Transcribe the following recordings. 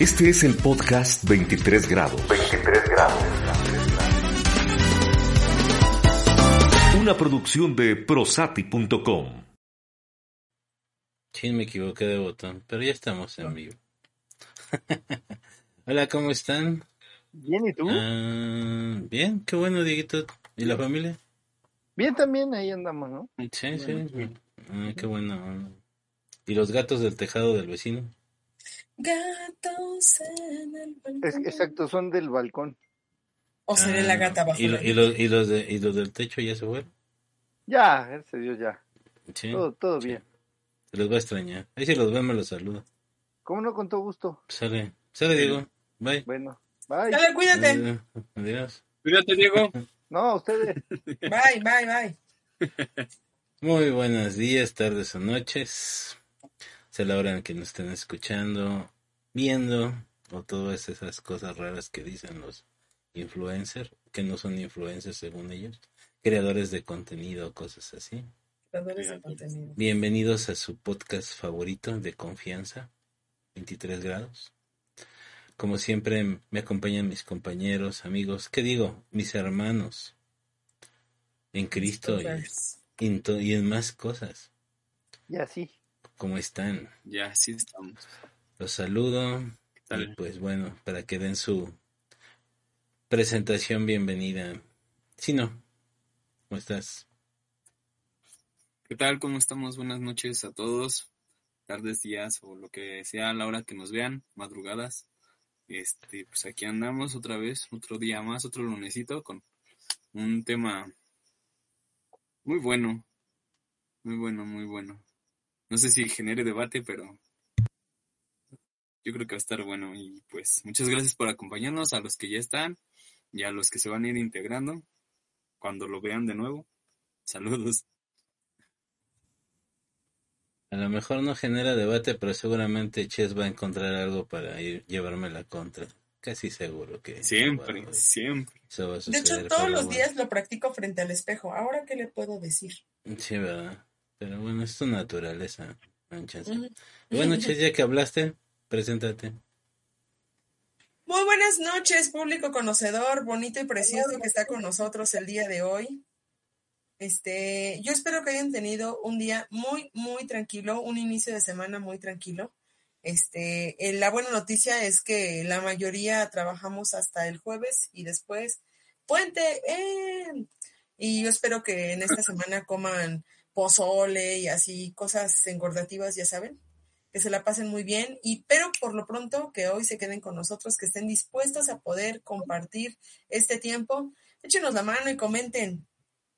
Este es el podcast 23 grados. 23 grados. Una producción de prosati.com. Sí, me equivoqué de botón, pero ya estamos en vivo. Hola, ¿cómo están? Bien, ¿y tú? Ah, bien, qué bueno, Dieguito. ¿Y la familia? Bien, también ahí andamos, ¿no? Sí, sí. Ah, qué bueno. ¿Y los gatos del tejado del vecino? Gatos en el balcón. Es- exacto, son del balcón. O seré la gata bajo Ah, ¿Y, lo- y los, y, los de, ¿Y los del techo ya se fueron? Ya, gracias a Dios, ya. Sí. Todo, todo bien. Se los va a extrañar. Ahí si los ven me los saluda. ¿Cómo no? Con todo gusto. Sale, sale Diego. Bye. Bueno, bye. Dale, cuídate. Adiós. Adiós. Cuídate, Diego. No, ustedes. Bye, bye, bye. Muy buenos días, tardes o noches. Sea la hora en que nos estén escuchando, viendo, o todas esas cosas raras que dicen los influencers, que no son influencers según ellos, creadores de contenido, cosas así. Creadores de contenido. Bienvenidos a su podcast favorito de confianza, 23 grados. Como siempre me acompañan mis compañeros, amigos, ¿qué digo? Mis hermanos en Cristo y, y en más cosas. Y así. ¿Cómo están? Ya, sí estamos. Los saludo ¿Qué tal? y pues bueno, para que den su presentación bienvenida. Si no, ¿cómo estás? ¿Qué tal? ¿Cómo estamos? Buenas noches a todos. Tardes, días o lo que sea a la hora que nos vean, madrugadas. Este, pues aquí andamos otra vez, otro día más, otro lunesito con un tema muy bueno. Muy bueno, muy bueno. No sé si genere debate, pero yo creo que va a estar bueno. Y pues muchas gracias por acompañarnos a los que ya están y a los que se van a ir integrando cuando lo vean de nuevo. Saludos. A lo mejor no genera debate, pero seguramente Ches va a encontrar algo para ir, llevarme la contra. Casi seguro que Siempre, bueno, siempre. eso va a De hecho, todos los bueno. días lo practico frente al espejo. ¿Ahora qué le puedo decir? Sí, ¿verdad? Pero bueno, es tu naturaleza, manchas. Ujú. Y Bueno, Ches, ya que hablaste, preséntate. Muy buenas noches, público conocedor, bonito y precioso que está con nosotros el día de hoy. Este, yo espero que hayan tenido un día muy, muy tranquilo, un inicio de semana muy tranquilo. Este, eh, la buena noticia es que la mayoría trabajamos hasta el jueves y después puente. ¡eh! Y yo espero que en esta semana coman pozole y así cosas engordativas, ya saben que se la pasen muy bien y pero por lo pronto que hoy se queden con nosotros, que estén dispuestos a poder compartir este tiempo. Échenos la mano y comenten,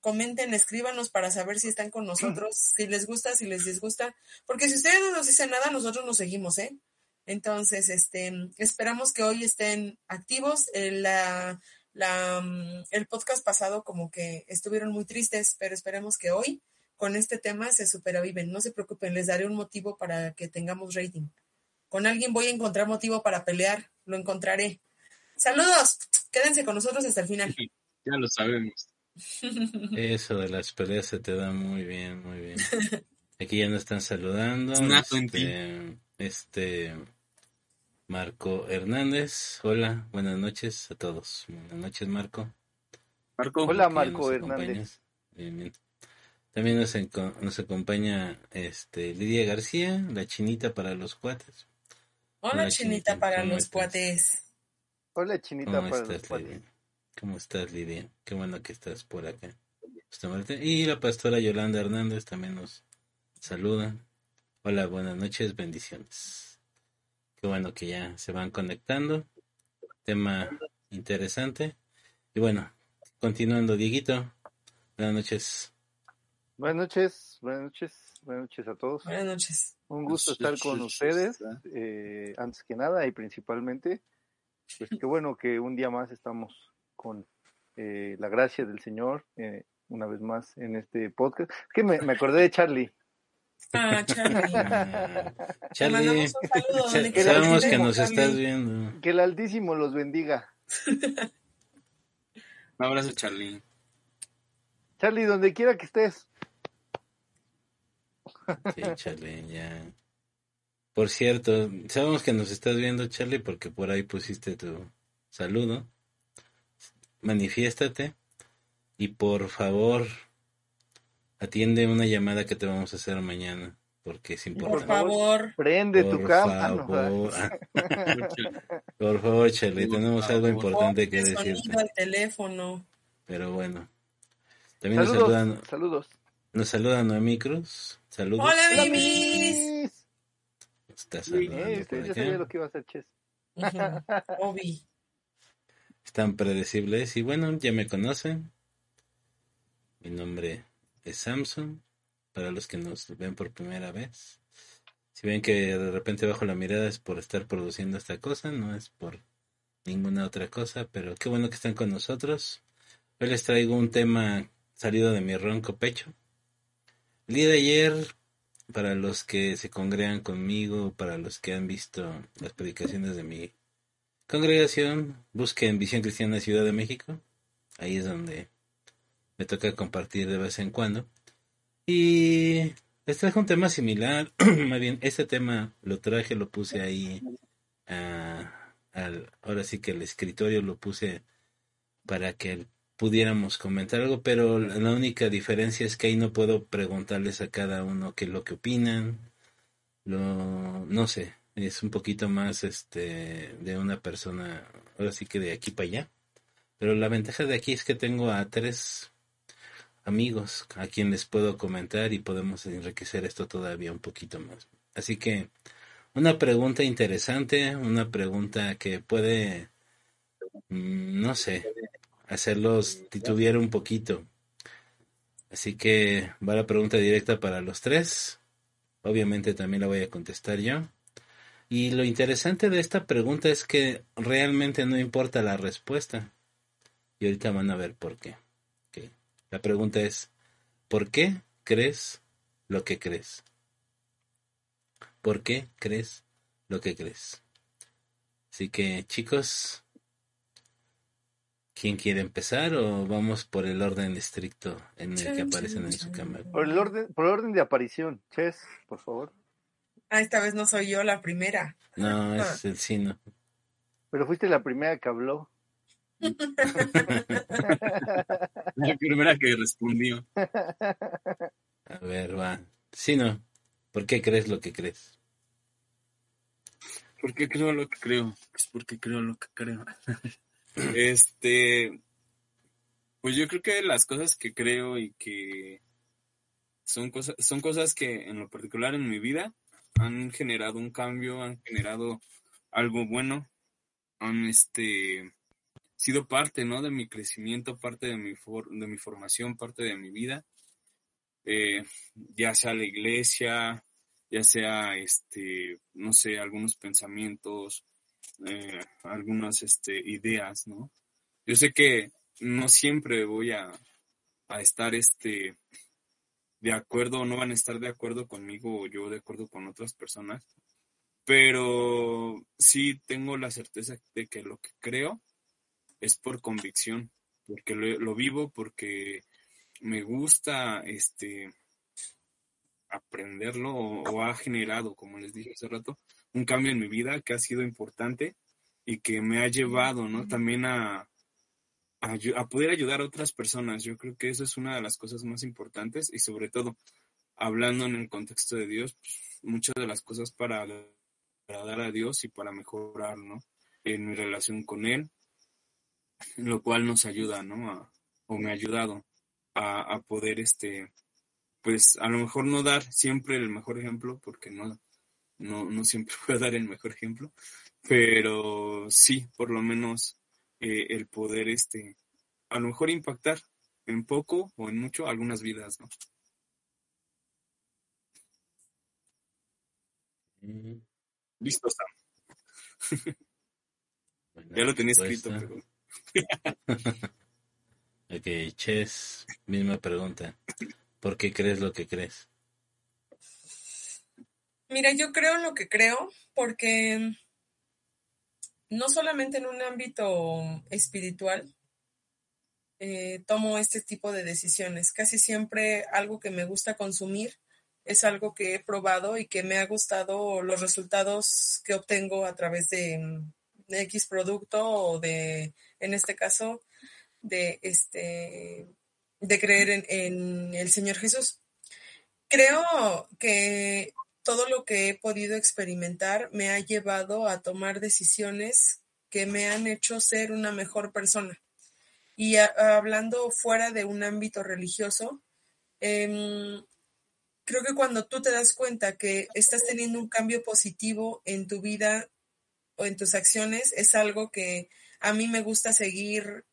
comenten, escríbanos para saber si están con nosotros, si les gusta, si les disgusta, porque si ustedes no nos dicen nada, nosotros nos seguimos, ¿eh? Entonces, este, esperamos que hoy estén activos. El, la, la, mm, el podcast pasado como que estuvieron muy tristes, pero esperemos que hoy con este tema se superaviven. No se preocupen, les daré un motivo para que tengamos rating. Con alguien voy a encontrar motivo para pelear, lo encontraré. Saludos, quédense con nosotros hasta el final. Ya lo sabemos. Eso de las peleas se te da muy bien, muy bien. Aquí ya nos están saludando. Este, este Marco Hernández. Hola, buenas noches a todos. Buenas noches, Marco. Marco, Hola, Marco Hernández. Bien, bien. También nos, nos acompaña este Lidia García, la chinita para los cuates. Hola, Hola, chinita, chinita, para ¿cómo los estás? cuates. Hola, chinita ¿Cómo para los estás, cuates. Lidia? ¿Cómo estás, Lidia? Qué bueno que estás por acá. Justamente. Y la pastora Yolanda Hernández también nos saluda. Hola, buenas noches, bendiciones. Qué bueno que ya se van conectando. Tema interesante. Y bueno, continuando, Dieguito. Buenas noches. Buenas noches, buenas noches, buenas noches a todos. Buenas noches. Un gusto estar con ustedes, eh, antes que nada y principalmente, pues qué bueno que un día más estamos con eh, la gracia del Señor, eh, una vez más en este podcast. Es que me, me acordé de Charlie. Ah, Charlie. Charlie, donde quiera sabemos que nos Charlie. estás viendo. Que el Altísimo los bendiga. Un abrazo, Charlie. Charlie, donde quiera que estés. Sí, Charlie, ya. Por cierto, sabemos que nos estás viendo, Charlie, porque por ahí pusiste tu saludo. Manifiéstate y por favor atiende una llamada que te vamos a hacer mañana, porque es importante. Por favor. Prende tu cámara. favor. Por favor, Charlie, tenemos algo importante que decirte. al teléfono. Pero bueno. También nos Saludos, saludan, saludos. nos saluda Noemí Cruz. Saludos. Hola, Hola, babies. mis. Está Muy saludando bien, por usted ya acá. sabía lo que iba a hacer Ches. Obi. Están predecibles. Y bueno, ya me conocen. Mi nombre es Samson. Para los que nos ven por primera vez. Si ven que de repente bajo la mirada es por estar produciendo esta cosa, no es por ninguna otra cosa, pero qué bueno que están con nosotros. Hoy les traigo un tema salido de mi ronco pecho. El de ayer, para los que se congregan conmigo, para los que han visto las predicaciones de mi congregación, busquen Visión Cristiana Ciudad de México. Ahí es donde me toca compartir de vez en cuando. Y les traje un tema similar. Más bien, este tema lo traje, lo puse ahí. ah, al, ahora sí que el escritorio lo puse para que pudiéramos comentar algo, pero la única diferencia es que ahí no puedo preguntarles a cada uno qué lo que opinan. Lo, no sé, es un poquito más este de una persona, ahora sí que de aquí para allá. Pero la ventaja de aquí es que tengo a tres amigos a quien les puedo comentar y podemos enriquecer esto todavía un poquito más. Así que una pregunta interesante, una pregunta que puede, mm, no sé, hacerlos titubear un poquito. Así que va la pregunta directa para los tres. Obviamente también la voy a contestar yo. Y lo interesante de esta pregunta es que realmente no importa la respuesta. Y ahorita van a ver por qué. La pregunta es, ¿por qué crees lo que crees? ¿Por qué crees lo que crees? Así que chicos, ¿quién quiere empezar o vamos por el orden estricto en el que aparecen en su cámara? Por el orden, por orden de aparición. Ches, por favor. Ah, esta vez no soy yo la primera. No, es el sino. Pero fuiste la primera que habló. La primera que respondió. A ver, va. Sino, ¿por qué crees lo que crees? ¿Por qué creo lo que creo? Pues porque creo lo que creo. este, pues yo creo que las cosas que creo y que son cosas, son cosas que en lo particular en mi vida han generado un cambio, han generado algo bueno, han este sido parte, ¿no? De mi crecimiento, parte de mi for- de mi formación, parte de mi vida. Eh, ya sea la iglesia, ya sea este, no sé, algunos pensamientos, eh, algunas este, ideas, ¿no? Yo sé que no siempre voy a, a estar este de acuerdo, no van a estar de acuerdo conmigo o yo de acuerdo con otras personas, pero sí tengo la certeza de que lo que creo es por convicción, porque lo, vivo, porque me gusta este aprenderlo o, o ha generado, como les dije hace rato, un cambio en mi vida que ha sido importante y que me ha llevado, ¿no? También a, a, poder ayudar a otras personas. Yo creo que eso es una de las cosas más importantes y sobre todo, hablando en el contexto de Dios, pues, muchas de las cosas para agradar a Dios y para mejorar, ¿no? En mi relación con Él, lo cual nos ayuda, ¿no? A- o me ha ayudado a, a poder, este, pues a lo mejor no dar siempre el mejor ejemplo, porque no, no, no siempre puedo dar el mejor ejemplo, pero sí, por lo menos eh, el poder, este, a lo mejor impactar en poco o en mucho algunas vidas, ¿no? Mm, Listo, Sam. Ya lo tenía escrito, respuesta. pero Ok, Ches, misma pregunta. ¿Por qué crees lo que crees? Mira, yo creo lo que creo porque no solamente en un ámbito espiritual eh, tomo este tipo de decisiones. Casi siempre algo que me gusta consumir es algo que he probado y que me ha gustado los resultados que obtengo a través de, mm, X producto o de, en este caso, de este de creer en, en, el Señor Jesús. Creo que todo lo que he podido experimentar me ha llevado a tomar decisiones que me han hecho ser una mejor persona. Y hablando fuera de un ámbito religioso, eh, creo que cuando tú te das cuenta que estás teniendo un cambio positivo en tu vida o en tus acciones, es algo que a mí me gusta seguir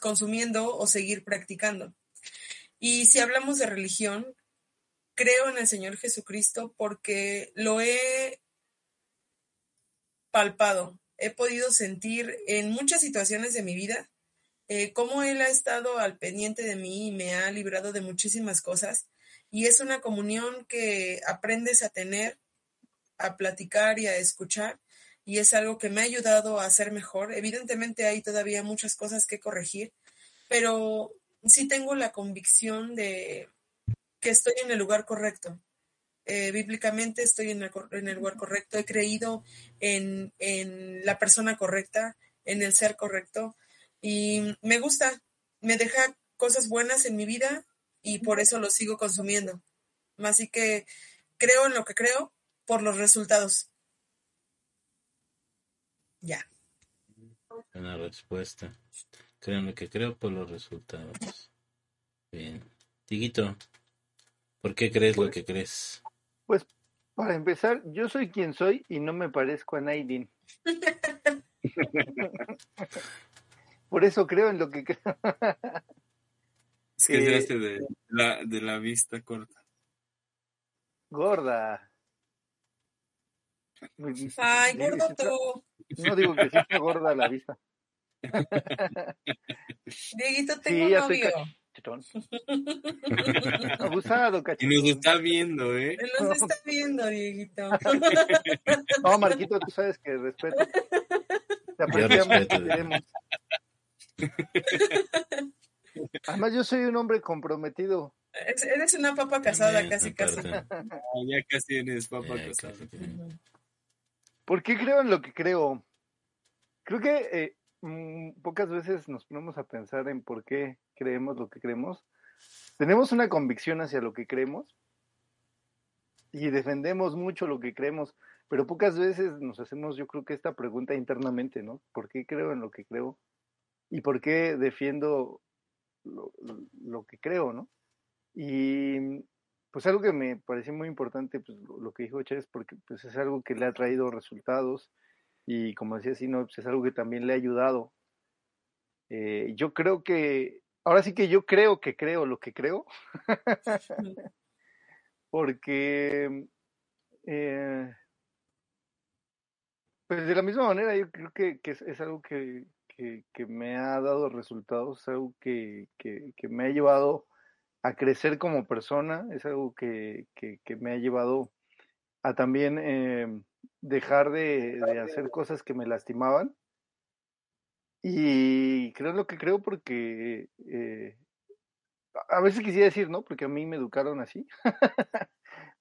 consumiendo o seguir practicando. Y si hablamos de religión, creo en el Señor Jesucristo porque lo he palpado, he podido sentir en muchas situaciones de mi vida eh, cómo Él ha estado al pendiente de mí y me ha librado de muchísimas cosas. Y es una comunión que aprendes a tener, a platicar y a escuchar. Y es algo que me ha ayudado a ser mejor. Evidentemente hay todavía muchas cosas que corregir, pero sí tengo la convicción de que estoy en el lugar correcto. Eh, bíblicamente estoy en el, en el, lugar correcto, he creído en, en, la persona correcta, en el ser correcto y me gusta, me deja cosas buenas en mi vida y por eso lo sigo consumiendo. Así que creo en lo que creo por los resultados. Ya. Buena respuesta. Creo en lo que creo por los resultados. Bien. Tiguito, ¿por qué crees pues, lo que crees? Pues para empezar, yo soy quien soy y no me parezco a Naidin. Por eso creo en lo que creo. es que eh, se de la, de la vista corta. Gorda. Ay, gordo tú. No digo que sea gorda la vista. Dieguito, tengo sí, novio. Cachetón. Abusado, cachetón. Y nos está viendo, ¿eh? Nos está viendo, Dieguito. No, Marquito, tú sabes que respeto. Te apreciamos, te queremos. Además, yo soy un hombre comprometido. Eres una papa casada, casi, casi. ya casi eres papa casada. ¿Por qué creo en lo que creo? Creo que eh, mm, pocas veces nos ponemos a pensar en por qué creemos lo que creemos. Tenemos una convicción hacia lo que creemos y defendemos mucho lo que creemos, pero pocas veces nos hacemos, yo creo que esta pregunta internamente, ¿no? ¿Por qué creo en lo que creo? y por qué defiendo lo, lo, que creo, ¿no? Y pues algo que me pareció muy importante, pues lo, que dijo Chávez, porque pues es algo que le ha traído resultados y como decía no pues es algo que también le ha ayudado. Eh, yo creo que, ahora sí que yo creo que creo lo que creo, porque eh, pues de la misma manera yo creo que, que es, algo que, que, me ha dado resultados, es algo que, que, me ha llevado a crecer como persona, es algo que, me ha llevado a también eh, dejar de, hacer cosas que me lastimaban. Y creo lo que creo porque eh, a veces quisiera decir, ¿no? Porque a mí me educaron así.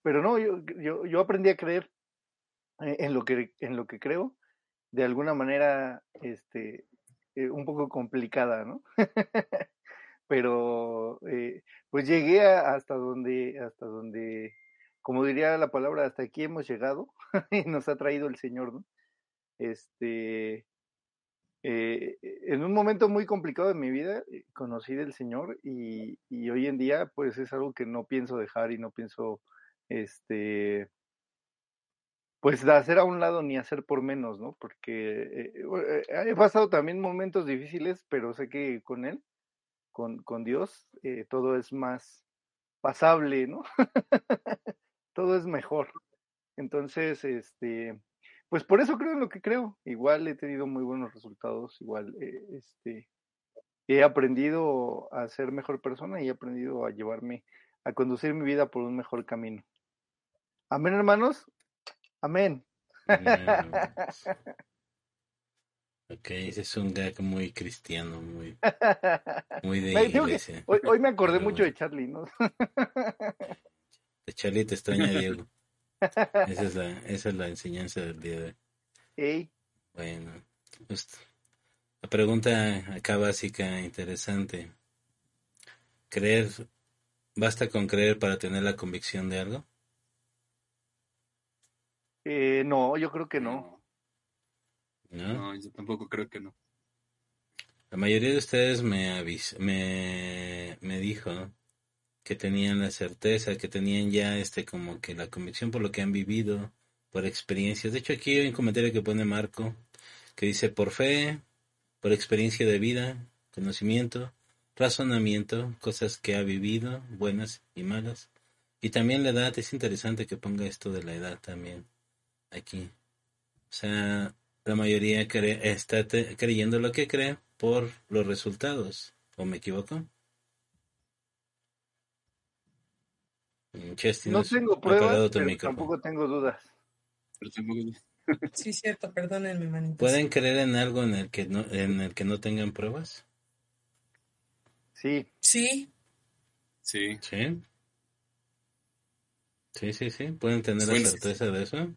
Pero no, yo, yo, yo aprendí a creer eh, en lo que en lo que creo de alguna manera este eh, un poco complicada, ¿no? Pero eh, pues llegué hasta donde, hasta donde, como diría la palabra, hasta aquí hemos llegado y nos ha traído el Señor, ¿no? Este, eh, en un momento muy complicado de mi vida conocí del Señor y, hoy en día pues es algo que no pienso dejar y no pienso este pues de hacer a un lado ni hacer por menos, ¿no? Porque eh, eh, he pasado también momentos difíciles, pero sé que con él, con, con Dios, eh, todo es más pasable, ¿no? todo es mejor. Entonces, este, pues por eso creo en lo que creo. Igual he tenido muy buenos resultados, igual, este, he aprendido a ser mejor persona y he aprendido a llevarme, a conducir mi vida por un mejor camino. Amén, hermanos. Amén. Ok, ese es un gag muy cristiano, muy, muy de iglesia. Hoy, hoy, me acordé mucho de Charlie, ¿no? Charlie te extraña Diego. Esa es, la, esa es la enseñanza del día de hoy. Ey, Bueno, pues, la pregunta acá básica, interesante. ¿Creer, basta con creer para tener la convicción de algo? eh, no, yo creo que no. ¿No? No, yo tampoco creo que no. La mayoría de ustedes me, avis me, me dijo que tenían la certeza, que tenían ya este como que la convicción por lo que han vivido, por experiencias. De hecho, aquí hay un comentario que pone Marco, que dice por fe, por experiencia de vida, conocimiento, razonamiento, cosas que ha vivido, buenas y malas. Y también la edad, es interesante que ponga esto de la edad también aquí. O sea, la mayoría cree, está te- creyendo lo que cree por los resultados. ¿O me equivoco? Chesty, No tengo pruebas, pero micrófono. tampoco tengo dudas. Pero tampoco... Sí, cierto, perdónenme, manitos. ¿Pueden creer en algo en el que no, en el que no tengan pruebas? Sí, Sí, Sí. Sí. Sí, sí, sí. ¿Pueden tener la Bueno, certeza de eso?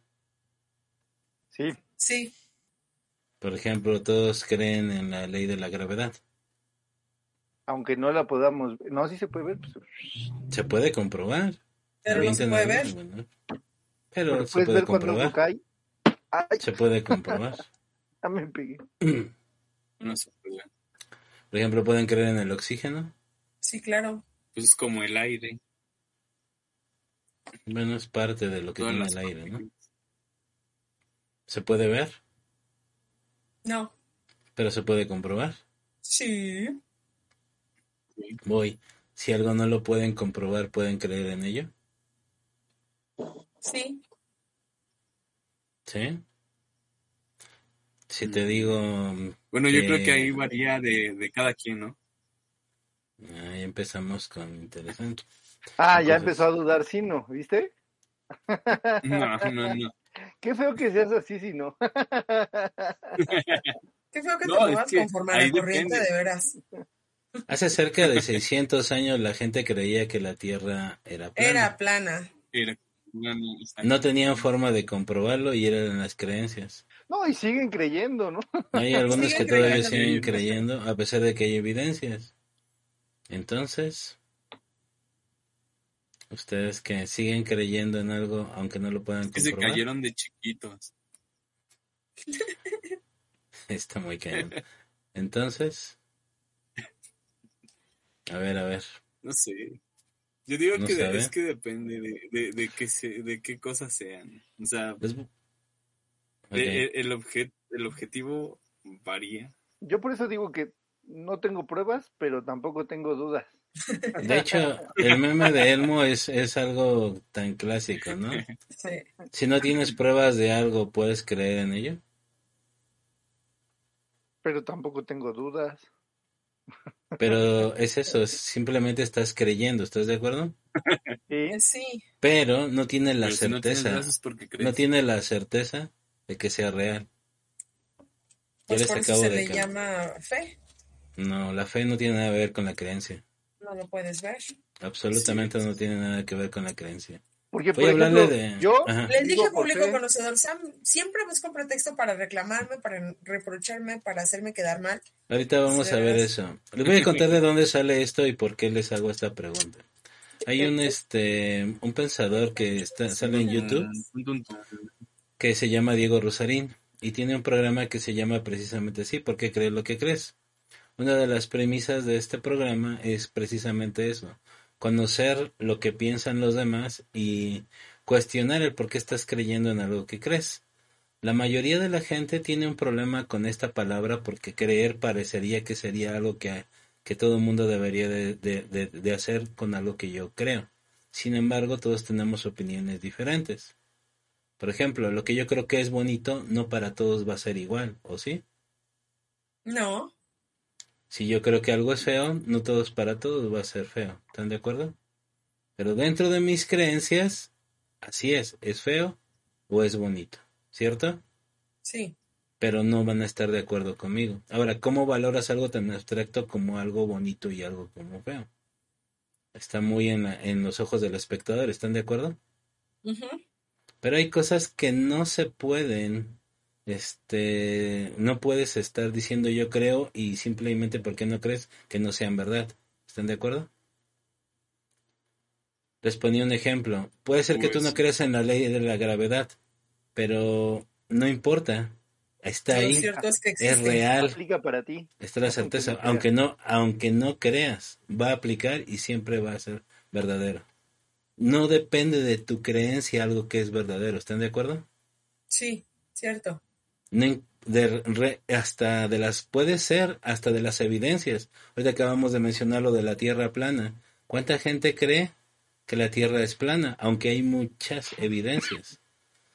sí. sí, Por ejemplo, todos creen en la ley de la gravedad. Aunque no la podamos, no, sí se puede ver. Pues, Se puede comprobar. Pero no se puede ver. bueno. pero Pero se puede ver cuando comprobar. cae. Ay, Se puede comprobar. ya me pegué. No se puede. Por ejemplo, pueden creer en el oxígeno. Sí, claro. Pues es como el aire. Bueno, es parte de lo que todas tiene el aire, ¿no? Se puede ver, No. pero se puede comprobar. Sí. Voy. Si algo no lo pueden comprobar, ¿pueden creer en ello? Sí. ¿Sí? Si te Mm. digo... Bueno, yo creo que ahí Eh, varía de, de cada quien, ¿no? Ahí empezamos con interesante. Ah, ya empezó a dudar Sino, ¿viste? No, no, no. Qué feo que seas así, Sino. Qué feo que No, te es muevas que conforme a ahí la corriente, depende. de veras. Hace cerca de 600 años la gente creía que la Tierra era plana. Era plana. Era- no, no, está- No tenían forma de comprobarlo y eran las creencias. No, y siguen creyendo, ¿no? Hay algunos Siguen que todavía creyendo. siguen creyendo a pesar de que hay evidencias. Entonces, ustedes que siguen creyendo en algo aunque no lo puedan Es que se cayeron de chiquitos. está muy cañón. Entonces, a ver, a ver. No sé. Yo digo No que sabe. es que depende de, de, de, qué se, de qué cosas sean. O sea, Es- ok. de- el, el, el objetivo varía. Yo por eso digo que no tengo pruebas, pero tampoco tengo dudas. De hecho, el meme de Elmo es, es algo tan clásico, ¿no? Sí. Si no tienes pruebas de algo, ¿puedes creer en ello? Pero tampoco tengo dudas. Pero es eso, es- simplemente estás creyendo, ¿estás de acuerdo? Sí, Sí. Pero no tienes la Pero si no tienes certeza, no tiene la certeza de que sea real. Pues les por eso acabo se de le llama fe. No, la fe no tiene nada que ver con la creencia. No lo puedes ver. Absolutamente Sí. no tiene nada que ver con la creencia. Porque por ejemplo, de... yo Ajá. Les dije público conocedor, Sam siempre busca un pretexto para reclamarme, para reprocharme, para hacerme quedar mal. Ahorita vamos Sí, a ver eso. Les voy a contar de dónde sale esto y por qué les hago esta pregunta. Hay un este un pensador que está, sale en YouTube tun. que se llama Diego Rosarín y tiene un programa que se llama precisamente así, ¿por qué crees lo que crees? Una de las premisas de este programa es precisamente eso, conocer lo que piensan los demás y cuestionar el por qué estás creyendo en algo que crees. La mayoría de la gente tiene un problema con esta palabra porque creer parecería que sería algo que, que todo el mundo debería de, de- de- de hacer con algo que yo creo. Sin embargo, todos tenemos opiniones diferentes. Por ejemplo, lo que yo creo que es bonito no para todos va a ser igual, ¿o sí? No, Si yo creo que algo es feo, no todos para todos va a ser feo. ¿Están de acuerdo? Pero dentro de mis creencias, así es, es feo o es bonito, ¿cierto? sí. Pero no van a estar de acuerdo conmigo. Ahora, ¿cómo valoras algo tan abstracto como algo bonito y algo como feo? está muy en, la- en los ojos del espectador, ¿están de acuerdo? Ujú. Pero hay cosas que no se pueden, este, no puedes estar diciendo yo creo y simplemente porque no crees que no sean verdad. ¿Están de acuerdo? Les ponía un ejemplo. Puede ser que tú no Pues- creas en la ley de la gravedad, pero no importa. Está Lo ahí, cierto es que es real, Aplica para ti. está la aunque certeza. Aunque no, aunque no creas, va a aplicar y siempre va a ser verdadero. No depende de tu creencia algo que es verdadero. ¿Están de acuerdo? Sí, cierto. De re- hasta de las puede ser hasta de las evidencias. Ahorita acabamos de mencionar lo de la Tierra plana. ¿Cuánta gente cree que la Tierra es plana? Aunque hay muchas evidencias.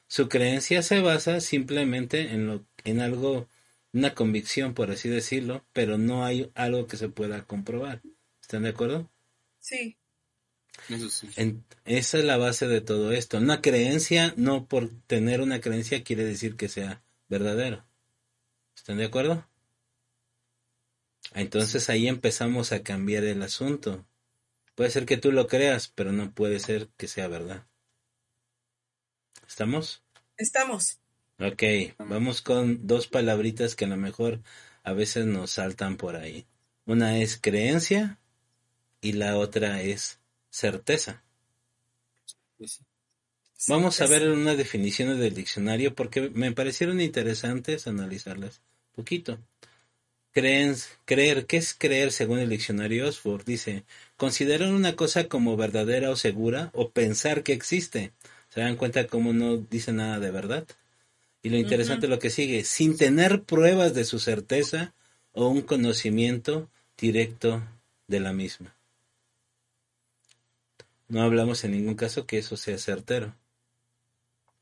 Su creencia se basa simplemente en lo en algo una convicción por así decirlo, pero no hay algo que se pueda comprobar. ¿Están de acuerdo? Sí, Eso sí. En- esa es la base de todo esto. Una creencia, no por tener una creencia quiere decir que sea verdadero. ¿Están de acuerdo? Entonces ahí empezamos a cambiar el asunto. Puede ser que tú lo creas, pero no puede ser que sea verdad. ¿Estamos? estamos. Ok, vamos con dos palabritas que a lo mejor a veces nos saltan por ahí. Una es creencia y la otra es certeza. Pues sí. Vamos a ver unas definiciones del diccionario porque me parecieron interesantes analizarlas un poquito. Creen, creer, ¿qué es creer según el diccionario Oxford? Dice, considerar una cosa como verdadera o segura o pensar que existe. ¿Se dan cuenta cómo no dice nada de verdad? Y lo interesante es lo que sigue, sin tener pruebas de su certeza o un conocimiento directo de la misma. No hablamos en ningún caso que eso sea certero.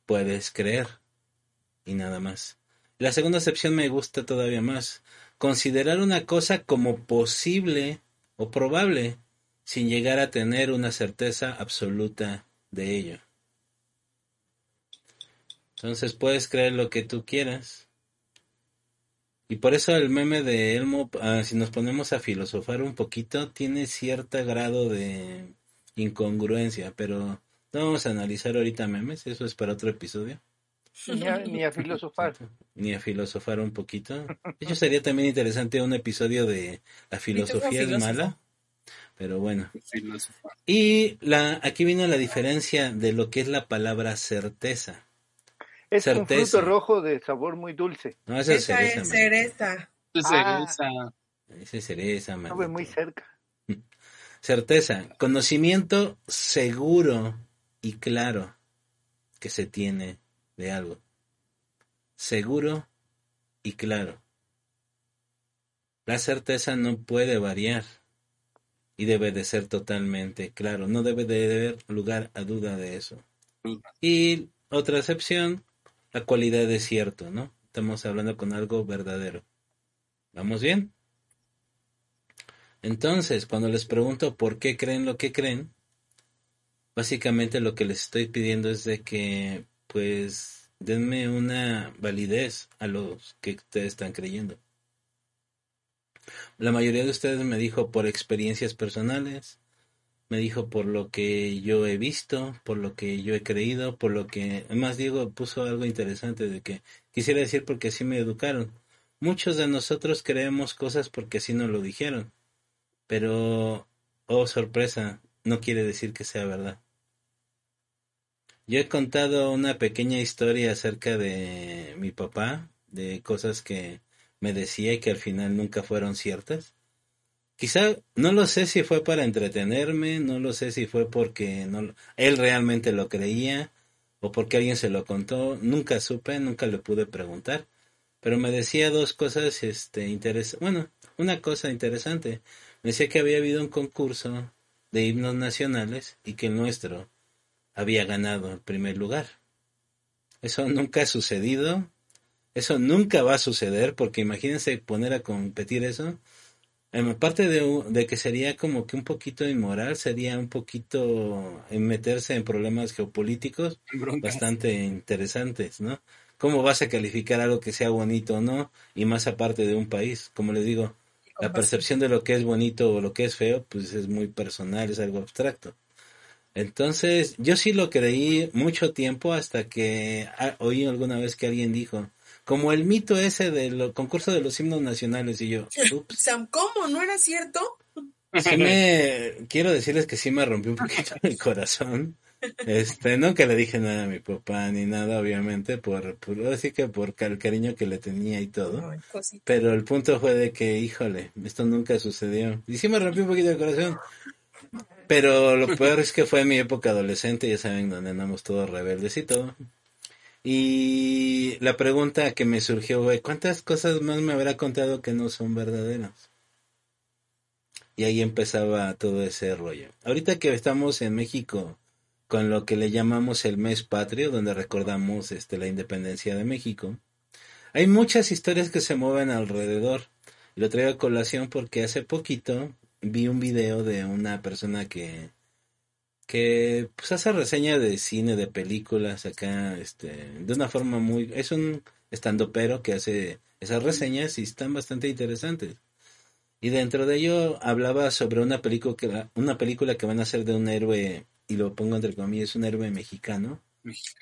Puedes creer y nada más. La segunda acepción me gusta todavía más. Considerar una cosa como posible o probable sin llegar a tener una certeza absoluta de ello. Entonces puedes creer lo que tú quieras. Y por eso el meme de Elmo, ah, si nos ponemos a filosofar un poquito, tiene cierto grado de incongruencia, pero no vamos a analizar ahorita memes, eso es para otro episodio. Ni a, ni a filosofar. Ni a filosofar un poquito. De hecho, sería también interesante un episodio de la filosofía es mala, pero bueno. Y la, aquí viene la diferencia de lo que es la palabra certeza. Es un fruto rojo de sabor muy dulce. No, esa es Esa cereza, es man. cereza. Ah. esa- Esa es cereza, Estuve maldito. muy cerca. Certeza, conocimiento seguro y claro que se tiene de algo. Seguro y claro. La certeza no puede variar y debe de ser totalmente claro. No debe de haber lugar a duda de eso. Y otra excepción, la cualidad de cierto, ¿no? Estamos hablando con algo verdadero. ¿Vamos bien? Entonces, cuando les pregunto por qué creen lo que creen, básicamente lo que les estoy pidiendo es de que, pues, denme una validez a los que ustedes están creyendo. La mayoría de ustedes me dijo por experiencias personales, me dijo por lo que yo he visto, por lo que yo he creído, por lo que... Además, Diego puso algo interesante de que quisiera decir porque así me educaron. Muchos de nosotros creemos cosas porque así nos lo dijeron. Pero, oh sorpresa, no quiere decir que sea verdad. Yo he contado una pequeña historia acerca de mi papá, de cosas que me decía y que al final nunca fueron ciertas. Quizá, no lo sé si fue para entretenerme, no lo sé si fue porque él realmente lo creía o porque alguien se lo contó, nunca supe, nunca le pude preguntar, pero me decía dos cosas este interes bueno, una cosa interesante. Me decía que había habido un concurso de himnos nacionales y que el nuestro había ganado el primer lugar. Eso nunca ha sucedido, eso nunca va a suceder porque imagínense poner a competir eso. Aparte de, de que sería como que un poquito inmoral, sería un poquito en meterse en problemas geopolíticos bastante interesantes, ¿no? ¿Cómo vas a calificar algo que sea bonito o no? Y más aparte de un país, como les digo, la percepción de lo que es bonito o lo que es feo, pues es muy personal, es algo abstracto. Entonces, yo sí lo creí mucho tiempo hasta que ah, oí alguna vez que alguien dijo, como el mito ese del concurso de los himnos nacionales, y yo, ups. Sam, ¿cómo? ¿No era cierto? Sí me, quiero decirles que sí me rompió un poquito el corazón. Este, nunca le dije nada a mi papá ni nada, obviamente, por, por así que por el cariño que le tenía y todo. Pero el punto fue de que, híjole, esto nunca sucedió. Y sí me rompió un poquito el corazón. Pero lo peor es que fue mi época adolescente, ya saben, donde andamos todos rebeldes y todo. Y la pregunta que me surgió fue, ¿cuántas cosas más me habrá contado que no son verdaderas? Y ahí empezaba todo ese rollo. Ahorita que estamos en México con lo que le llamamos el mes patrio, donde recordamos este, la independencia de México. Hay muchas historias que se mueven alrededor. Lo traigo a colación porque hace poquito vi un video de una persona que que pues hace reseña de cine, de películas acá, este, de una forma muy, es un estandopero que hace esas reseñas y están bastante interesantes. Y dentro de ello hablaba sobre una película una película que van a hacer de un héroe y lo pongo entre comillas, un héroe mexicano,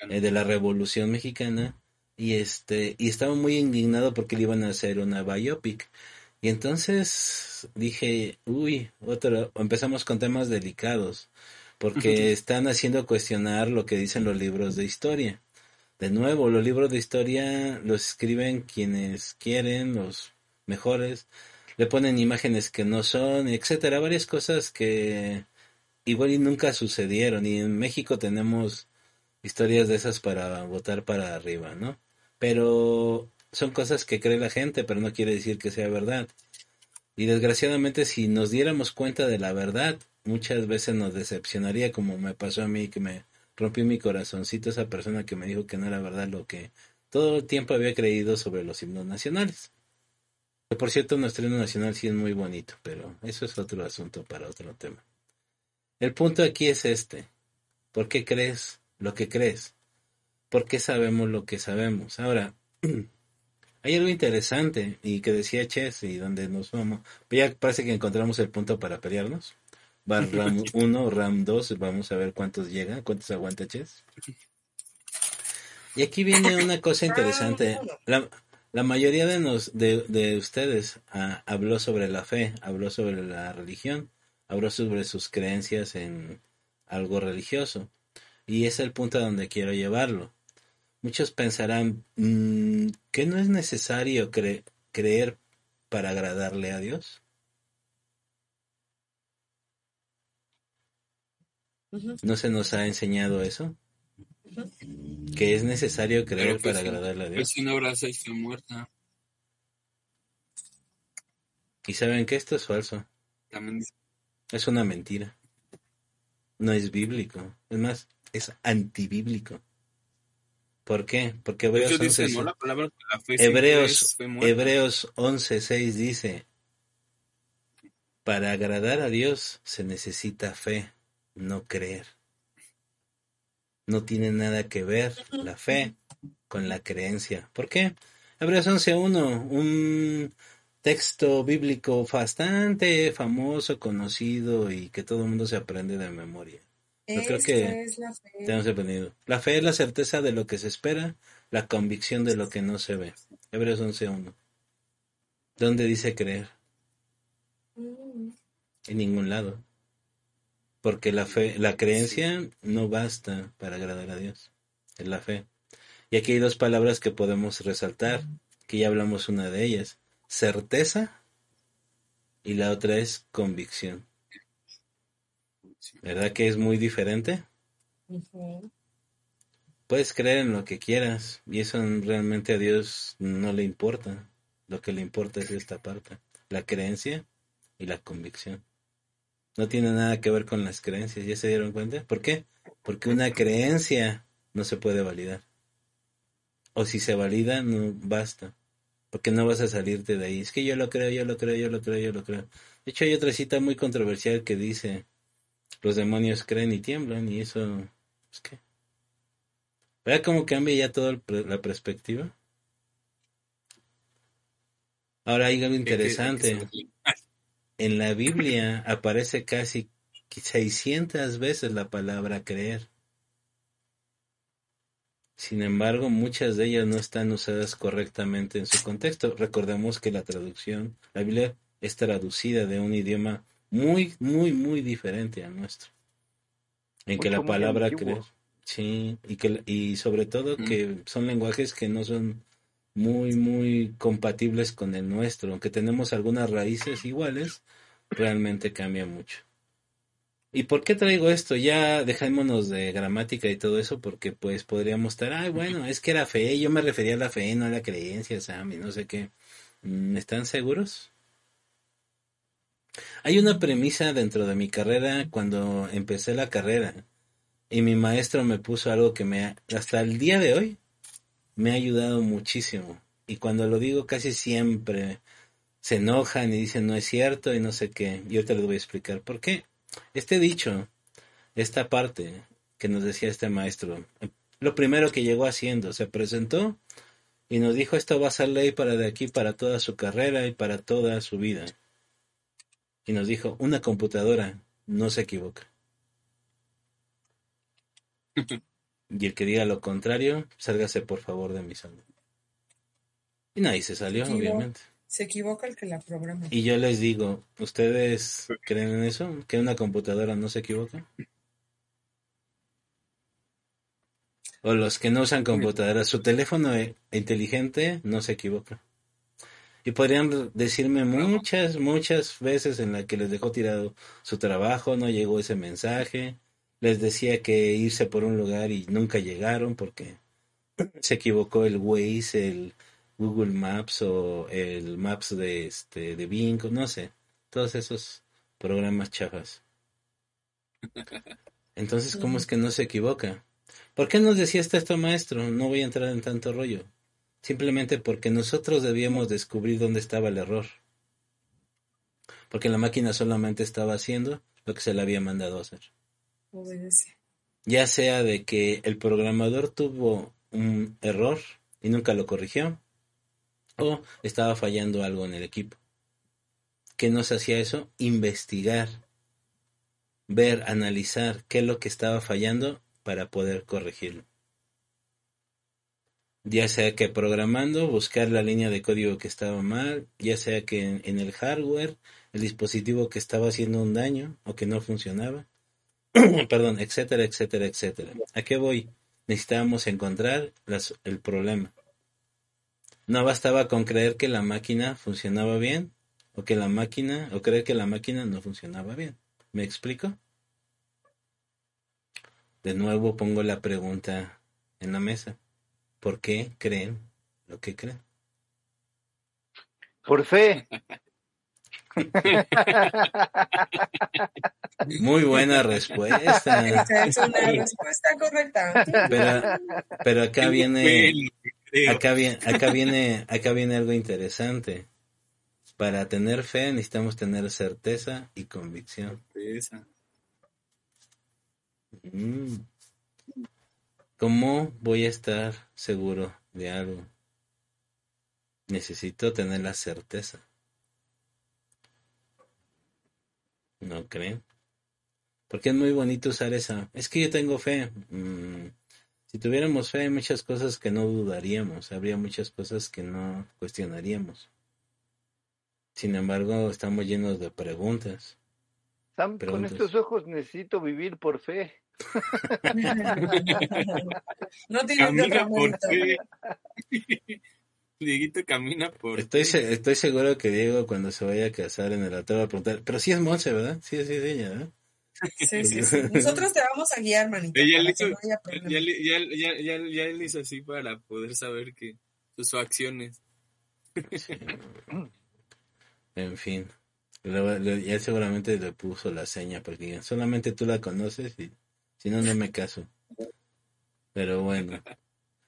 eh, de la Revolución Mexicana, y este, y estaba muy indignado porque le iban a hacer una biopic. Y entonces dije, uy, otro, empezamos con temas delicados, porque están haciendo cuestionar lo que dicen los libros de historia. De nuevo, los libros de historia los escriben quienes quieren, los mejores, le ponen imágenes que no son, etcétera, varias cosas que igual y nunca sucedieron y en México tenemos historias de esas para votar para arriba, ¿no? Pero son cosas que cree la gente, pero no quiere decir que sea verdad. Y desgraciadamente si nos diéramos cuenta de la verdad, muchas veces nos decepcionaría como me pasó a mí que me rompió mi corazoncito esa persona que me dijo que no era verdad lo que todo el tiempo había creído sobre los himnos nacionales. Que por cierto, nuestro himno nacional sí es muy bonito, pero eso es otro asunto para otro tema. El punto aquí es este. ¿Por qué crees lo que crees? ¿Por qué sabemos lo que sabemos? Ahora, hay algo interesante y que decía Chess y donde nos vamos. Ya parece que encontramos el punto para pelearnos. Va RAM 1, RAM 2, vamos a ver cuántos llegan, cuántos aguanta Chess. Y aquí viene una cosa interesante. La, la mayoría de, nos, de, de ustedes ah, habló sobre la fe, habló sobre la religión habló sobre sus creencias en algo religioso. Y es el punto a donde quiero llevarlo. Muchos pensarán mm, que no es necesario creer para agradarle a Dios. ¿No se nos ha enseñado eso? Que es necesario creer para agradarle a Dios. Es una muerta. ¿Y saben que esto es falso? También es una mentira. No es bíblico. Es más, es antibíblico. ¿Por qué? Porque Hebreos 11, Hebreos, Hebreos 11.6 dice, para agradar a Dios se necesita fe, no creer. No tiene nada que ver la fe con la creencia. ¿Por qué? Hebreos 11.1, un texto bíblico bastante famoso, conocido y que todo el mundo se aprende de memoria. Yo creo que es la fe. tenemos aprendido. La fe es la certeza de lo que se espera, la convicción de lo que no se ve. Hebreos 11.1. ¿Dónde dice creer? Mm. En ningún lado. Porque la fe, la creencia no basta para agradar a Dios. Es la fe. Y aquí hay dos palabras que podemos resaltar, que ya hablamos una de ellas certeza y la otra es convicción. ¿Verdad que es muy diferente? Puedes creer en lo que quieras y eso realmente a Dios no le importa. Lo que le importa es esta parte, la creencia y la convicción. No tiene nada que ver con las creencias, ¿ya se dieron cuenta? ¿Por qué? Porque una creencia no se puede validar. O si se valida, no basta porque no vas a salirte de ahí. Es que yo lo creo, yo lo creo, yo lo creo, yo lo creo. De hecho, hay otra cita muy controversial que dice, los demonios creen y tiemblan, y eso, es que... ¿Vea cómo cambia ya toda la perspectiva? Ahora hay algo interesante. en la Biblia aparece casi 600 veces la palabra creer. Sin embargo, muchas de ellas no están usadas correctamente en su contexto. Recordemos que la traducción, la Biblia es traducida de un idioma muy, muy, muy diferente al nuestro. En que la palabra creer, sí, y que y sobre todo que son lenguajes que no son muy, muy compatibles con el nuestro, aunque tenemos algunas raíces iguales, realmente cambia mucho. ¿Y por qué traigo esto? Ya dejémonos de gramática y todo eso, porque pues podríamos estar, ay, bueno, es que era fe, yo me refería a la fe, no a la creencia, Sammy, no sé qué. Mm, ¿Están seguros? Hay una premisa dentro de mi carrera cuando empecé la carrera y mi maestro me puso algo que me, hasta el día de hoy, me ha ayudado muchísimo. Y cuando lo digo casi siempre se enojan y dicen no es cierto y no sé qué. Y ahorita les voy a explicar por qué. Este dicho, esta parte que nos decía este maestro, lo primero que llegó haciendo, se presentó y nos dijo esto va a ser ley para de aquí para toda su carrera y para toda su vida. Y nos dijo, una computadora no se equivoca. Y el que diga lo contrario, sálgase por favor de mi salón. Y nadie se salió, obviamente. Se equivoca el que la programa. Y yo les digo, ¿ustedes creen en eso? ¿Que una computadora no se equivoca? O los que no usan computadoras, su teléfono e-, inteligente no se equivoca. Y podrían decirme muchas, muchas veces en la que les dejó tirado su trabajo, no llegó ese mensaje, les decía que irse por un lugar y nunca llegaron porque se equivocó el Waze, el Google Maps o el Maps de este de Bing, no sé, todos esos programas chafas. Entonces, ¿cómo es que no se equivoca? ¿Por qué nos decía esto maestro? No voy a entrar en tanto rollo. Simplemente porque nosotros debíamos descubrir dónde estaba el error. Porque la máquina solamente estaba haciendo lo que se le había mandado hacer. Ya sea de que el programador tuvo un error y nunca lo corrigió, o estaba fallando algo en el equipo. ¿Qué nos hacía eso? Investigar, ver, analizar qué es lo que estaba fallando para poder corregirlo. Ya sea que programando, buscar la línea de código que estaba mal, ya sea que en el hardware, el dispositivo que estaba haciendo un daño o que no funcionaba, perdón, etcétera, etcétera, etcétera. ¿A qué voy? Necesitábamos encontrar el problema. No bastaba con creer que la máquina funcionaba bien o que la máquina o creer que la máquina no funcionaba bien. ¿Me explico? De nuevo pongo la pregunta en la mesa. ¿Por qué creen lo que creen? Por fe. Muy buena respuesta. es una respuesta correcta. Pero, acá viene, acá viene, acá viene, acá viene algo interesante. Para tener fe necesitamos tener certeza y convicción. Mm. ¿Cómo voy a estar seguro de algo? Necesito tener la certeza. ¿No creen? Porque es muy bonito usar esa. Es que yo tengo fe. Mm, si tuviéramos fe, hay muchas cosas que no dudaríamos. Habría muchas cosas que no cuestionaríamos. Sin embargo, estamos llenos de preguntas. Sam, con estos ojos necesito vivir por fe. no tiene por fe. Dieguito camina por. Estoy, estoy seguro que Diego, cuando se vaya a casar en el altar, va a preguntar. Pero sí es Monse, ¿verdad? Sí, sí es ella, ¿verdad? Sí, sí, sí. Nosotros te vamos a guiar, manito. Ya le, hizo, ya, ya, ya, ya, le hizo así para poder saber que sus acciones. En fin. ya seguramente le puso la seña porque solamente tú la conoces y si no, no me caso. Pero bueno.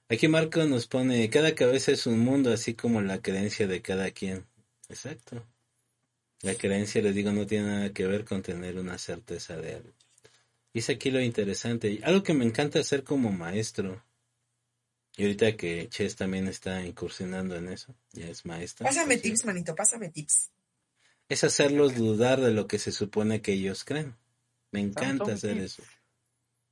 Aquí Marco nos pone, cada cabeza es un mundo, así como la creencia de cada quien. Exacto. La creencia, les digo, no tiene nada que ver con tener una certeza de algo. Y es aquí lo interesante. Algo que me encanta hacer como maestro. Y ahorita que Ches también está incursionando en eso, ya es maestra. Pásame tips, manito, pásame tips. es hacerlos dudar de lo que se supone que ellos creen. Me encanta hacer eso.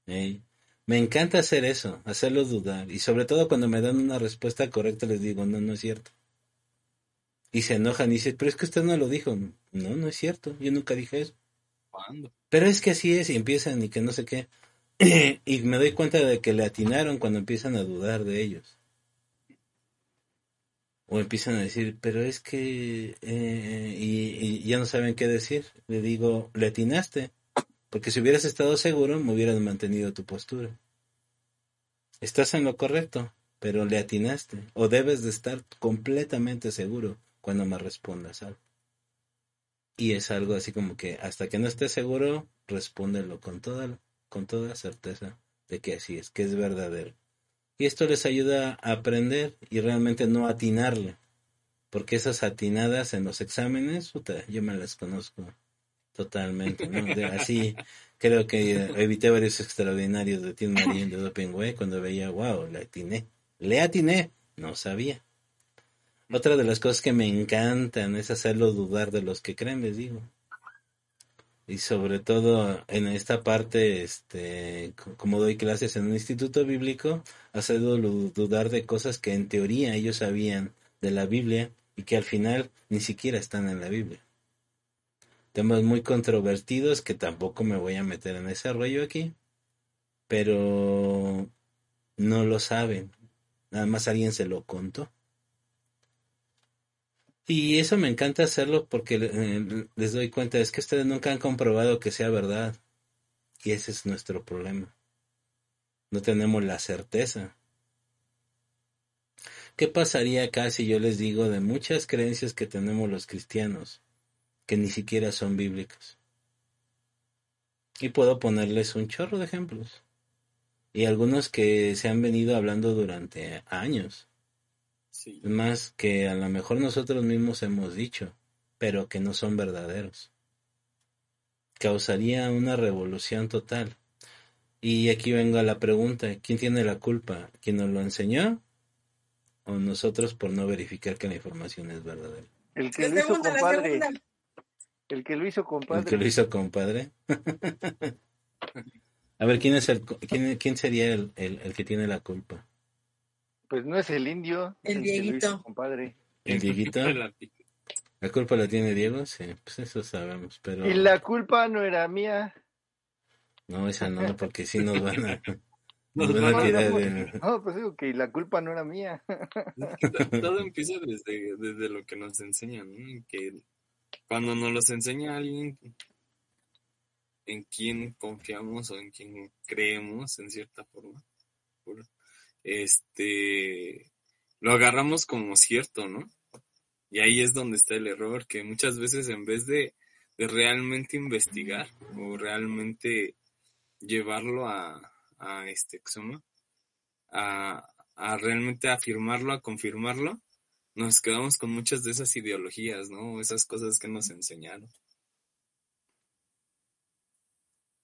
Me encanta hacer eso, hacerlos dudar. Y sobre todo cuando me dan una respuesta correcta les digo, no, no es cierto. Y se enojan y dicen, pero es que usted no lo dijo. No, no es cierto, yo nunca dije eso. ¿Cuándo? Pero es que así es y empiezan y que no sé qué. y me doy cuenta de que le atinaron cuando empiezan a dudar de ellos. O empiezan a decir, pero es que... eh, y, y ya no saben qué decir. Le digo, le atinaste. Porque si hubieras estado seguro, me hubieras mantenido tu postura. Estás en lo correcto, pero le atinaste. O debes de estar completamente seguro cuando me respondas algo. Y es algo así como que hasta que no estés seguro, respóndelo con toda, con toda certeza de que así es, que es verdadero. Y esto les ayuda a aprender y realmente no atinarle. Porque esas atinadas en los exámenes, puta, yo me las conozco totalmente, ¿no? De- así creo que evité varios extraordinarios de Tim Marín de Doping Way cuando veía, wow, le atiné. Le atiné, no sabía. Otra de las cosas que me encantan es hacerlo dudar de los que creen, les digo. Y sobre todo en esta parte, este, co- como doy clases en un instituto bíblico, hacerlo dudar de cosas que en teoría ellos sabían de la Biblia y que al final ni siquiera están en la Biblia. Temas muy controvertidos que tampoco me voy a meter en ese rollo aquí, pero no lo saben. Nada más alguien se lo contó. Y eso me encanta hacerlo porque eh, les doy cuenta, es que ustedes nunca han comprobado que sea verdad. Y ese es nuestro problema. No tenemos la certeza. ¿Qué pasaría acá si yo les digo de muchas creencias que tenemos los cristianos que ni siquiera son bíblicas? Y puedo ponerles un chorro de ejemplos. Y algunos que se han venido hablando durante años. Sí. Más que a lo mejor nosotros mismos hemos dicho, pero que no son verdaderos. Causaría una revolución total. Y aquí vengo a la pregunta, ¿quién tiene la culpa? ¿Quién nos lo enseñó? ¿O nosotros por no verificar que la información es verdadera? El que La lo hizo segunda, compadre. El que lo hizo ¿El compadre. que lo hizo compadre? a ver, ¿quién es el quién, quién sería el, el, el que tiene la culpa? Pues no es el indio. El hizo Dieguito. compadre. ¿El Dieguito? La pi- ¿La culpa la tiene Diego? Sí, pues eso sabemos, pero Y la culpa no era mía. no, esa no, porque sí nos van a, Nos nos van a tirar No, de... No, pues digo que la culpa no era mía. Todo empieza desde, desde lo que nos enseñan, ¿no? Que cuando nos los enseña alguien en quien confiamos o en quien creemos, en cierta forma, este, lo agarramos como cierto, ¿no? Y ahí es donde está el error, que muchas veces en vez de, de realmente investigar o realmente llevarlo a, a este, ¿cómo se llama? a, a realmente afirmarlo, a confirmarlo, nos quedamos con muchas de esas ideologías, ¿no? Esas cosas que nos enseñaron.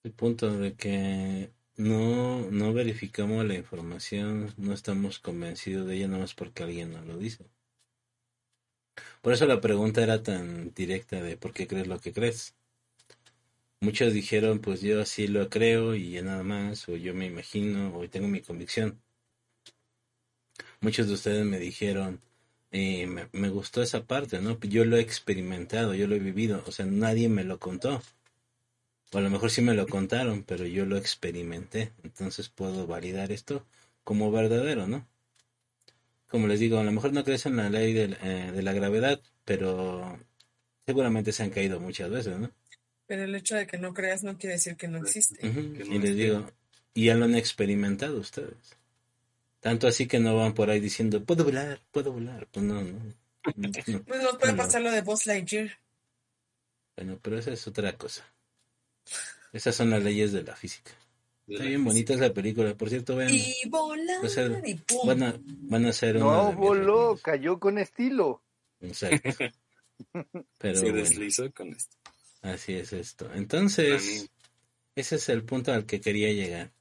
El punto de que no, no verificamos la información, no estamos convencidos de ella nada más porque alguien nos lo dice. Por eso la pregunta era tan directa de ¿por qué crees lo que crees? Muchos dijeron, pues yo así lo creo y ya nada más, o yo me imagino, o tengo mi convicción. Muchos de ustedes me dijeron, eh, me, me gustó esa parte, ¿no? Yo lo he experimentado, yo lo he vivido, o sea, nadie me lo contó. O a lo mejor sí me lo contaron, pero yo lo experimenté. Entonces puedo validar esto como verdadero, ¿no? Como les digo, a lo mejor no crees en la ley de, eh, de la gravedad, pero seguramente se han caído muchas veces, ¿no? Pero el hecho de que no creas no quiere decir que no existe. Ujú, Que no Y les digo, y ya lo han experimentado ustedes. Tanto así que no van por ahí diciendo, puedo volar, puedo volar. Pues no, no. No, no. Pues nos puede No. pasar lo de Buzz Lightyear. Bueno, pero esa es otra cosa. Esas son las leyes de la física. De Está la bien bonita esa película. Por cierto, vean, Y volar Va a ser- y pum. van a, van a ser una No voló, cayó con estilo. Exacto. Pero Se bueno, deslizó con esto. así es esto. Entonces, ese es el punto al que quería llegar.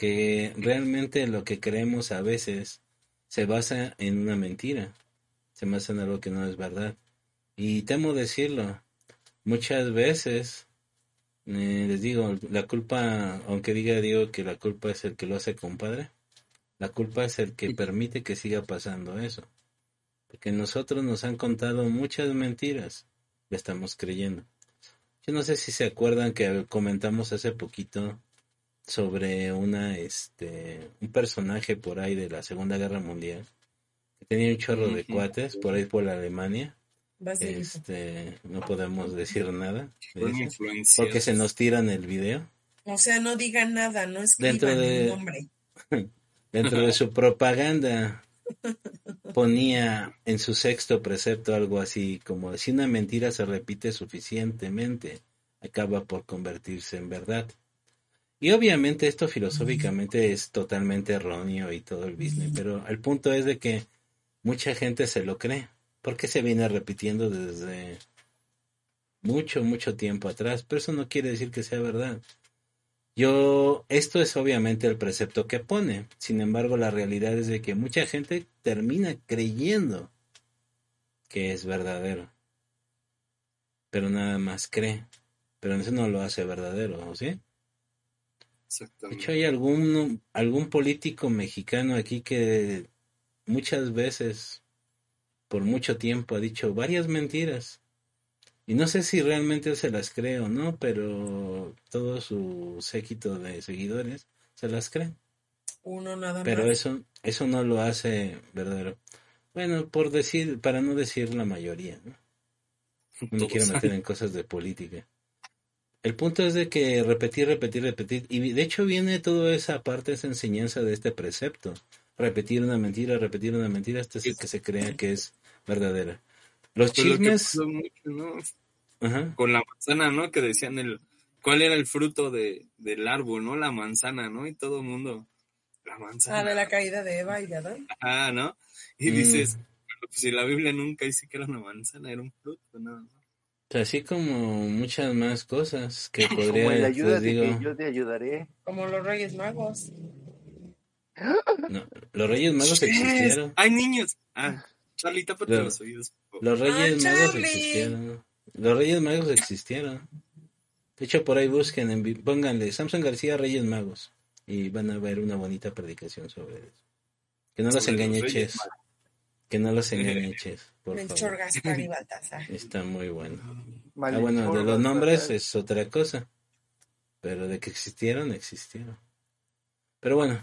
Que realmente lo que creemos a veces se basa en una mentira. Se basa en algo que no es verdad. Y temo decirlo, muchas veces, eh, les digo, la culpa, aunque diga Dios que la culpa es el que lo hace compadre, la culpa es el que permite que siga pasando eso. Porque nosotros nos han contado muchas mentiras, le estamos creyendo. Yo no sé si se acuerdan que comentamos hace poquito sobre una este un personaje por ahí de la Segunda Guerra Mundial que tenía un chorro de cuates por ahí por la Alemania. Este, no podemos decir nada porque se nos tiran el video. O sea, no digan nada, no escriban dentro de, nombre. dentro de su propaganda ponía en su sexto precepto algo así como si una mentira se repite suficientemente, acaba por convertirse en verdad. Y obviamente esto filosóficamente es totalmente erróneo y todo el business, pero el punto es de que mucha gente se lo cree, porque se viene repitiendo desde mucho, mucho tiempo atrás, pero eso no quiere decir que sea verdad. Yo, esto es obviamente el precepto que pone, sin embargo la realidad es de que mucha gente termina creyendo que es verdadero, pero nada más cree, pero eso no lo hace verdadero, ¿sí? De hecho, hay algún, algún político mexicano aquí que muchas veces, por mucho tiempo, ha dicho varias mentiras y no sé si realmente se las cree o no, pero todo su séquito de seguidores se las cree. Uno nada pero eso, eso no lo hace verdadero. Bueno, por decir, para no decir la mayoría, ¿no? No quiero meter en cosas de política. El punto es de que repetir, repetir, repetir. Y de hecho viene toda esa parte, esa enseñanza de este precepto. Repetir una mentira, repetir una mentira hasta que se crea que es verdadera. Los chismes con la manzana, ¿no? Que decían el cuál era el fruto de, del árbol, ¿no? La manzana, ¿no? Y todo el mundo, la manzana. Ah, de la caída de Eva y Adán. Ah, ¿no? Y mm. dices, pues si la Biblia nunca dice que era una manzana, era un fruto, nada Así como muchas más cosas que podría como ayuda digo, yo te ayudaré. Como los Reyes Magos. No, los Reyes Magos existieron. Hay niños. Ah, Charlie, tápate los, oídos. Los Reyes ah, Magos existieron. Los Reyes Magos existieron. De hecho, por ahí busquen, en, pónganle Samson García Reyes Magos y van a ver una bonita predicación sobre eso. Que no los engañe Ches. Que no los engañe Ches, por favor. Gaspar y Baltasar. Está muy bueno. Ah, bueno, de los nombres es otra cosa. Pero de que existieron, existieron. Pero bueno,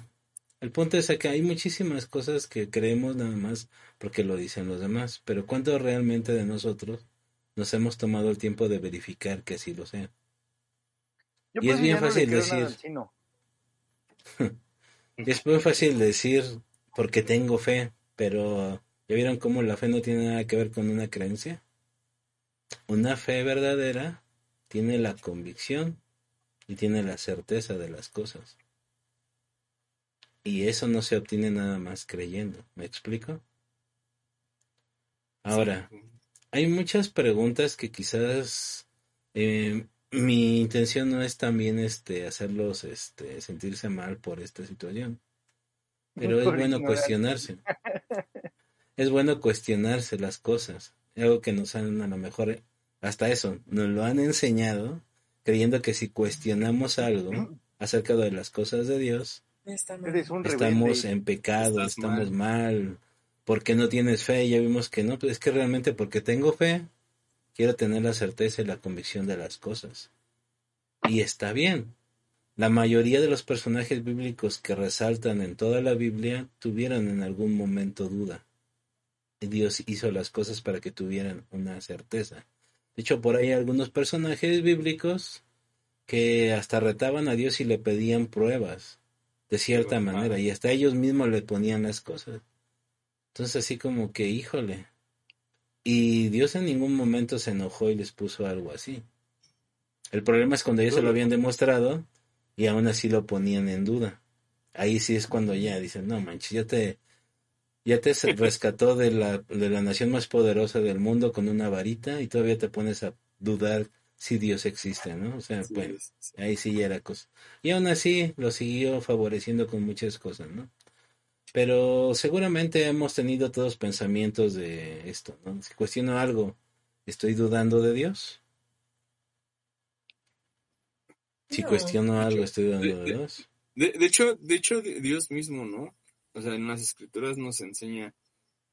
el punto es que hay muchísimas cosas que creemos nada más porque lo dicen los demás. Pero ¿cuánto realmente de nosotros nos hemos tomado el tiempo de verificar que así lo sea. y es bien fácil decir. es muy fácil decir porque tengo fe, pero ¿ya vieron cómo la fe no tiene nada que ver con una creencia? Una fe verdadera tiene la convicción y tiene la certeza de las cosas. Y eso no se obtiene nada más creyendo. ¿Me explico? Ahora, hay muchas preguntas que quizás eh, mi intención no es también este hacerlos este sentirse mal por esta situación pero es bueno cuestionarse es bueno cuestionarse las cosas algo que nos han a lo mejor hasta eso nos lo han enseñado creyendo que si cuestionamos algo acerca de las cosas de Dios estamos en pecado estamos mal porque no tienes fe, ya vimos que no, pues es que realmente porque tengo fe, quiero tener la certeza y la convicción de las cosas. Y está bien. La mayoría de los personajes bíblicos que resaltan en toda la Biblia tuvieron en algún momento duda. Dios hizo las cosas para que tuvieran una certeza. De hecho, por ahí hay algunos personajes bíblicos que hasta retaban a Dios y le pedían pruebas, de cierta manera, y hasta ellos mismos le ponían las cosas. Entonces así como que, híjole. Y Dios en ningún momento se enojó y les puso algo así. El problema es cuando ellos se lo habían demostrado y aún así lo ponían en duda. Ahí sí es cuando ya dicen, no manches, ya te, ya te rescató de la, de la nación más poderosa del mundo con una varita y todavía te pones a dudar si Dios existe, ¿no? O sea, pues ahí sí ya era cosa. Y aún así lo siguió favoreciendo con muchas cosas, ¿no? Pero seguramente hemos tenido todos pensamientos de esto, ¿no? Si cuestiono algo, ¿estoy dudando de Dios? Si No. cuestiono algo, estoy dando de- de de- Dios. De, de hecho, de hecho, Dios mismo, ¿no? O sea, en las escrituras nos enseña,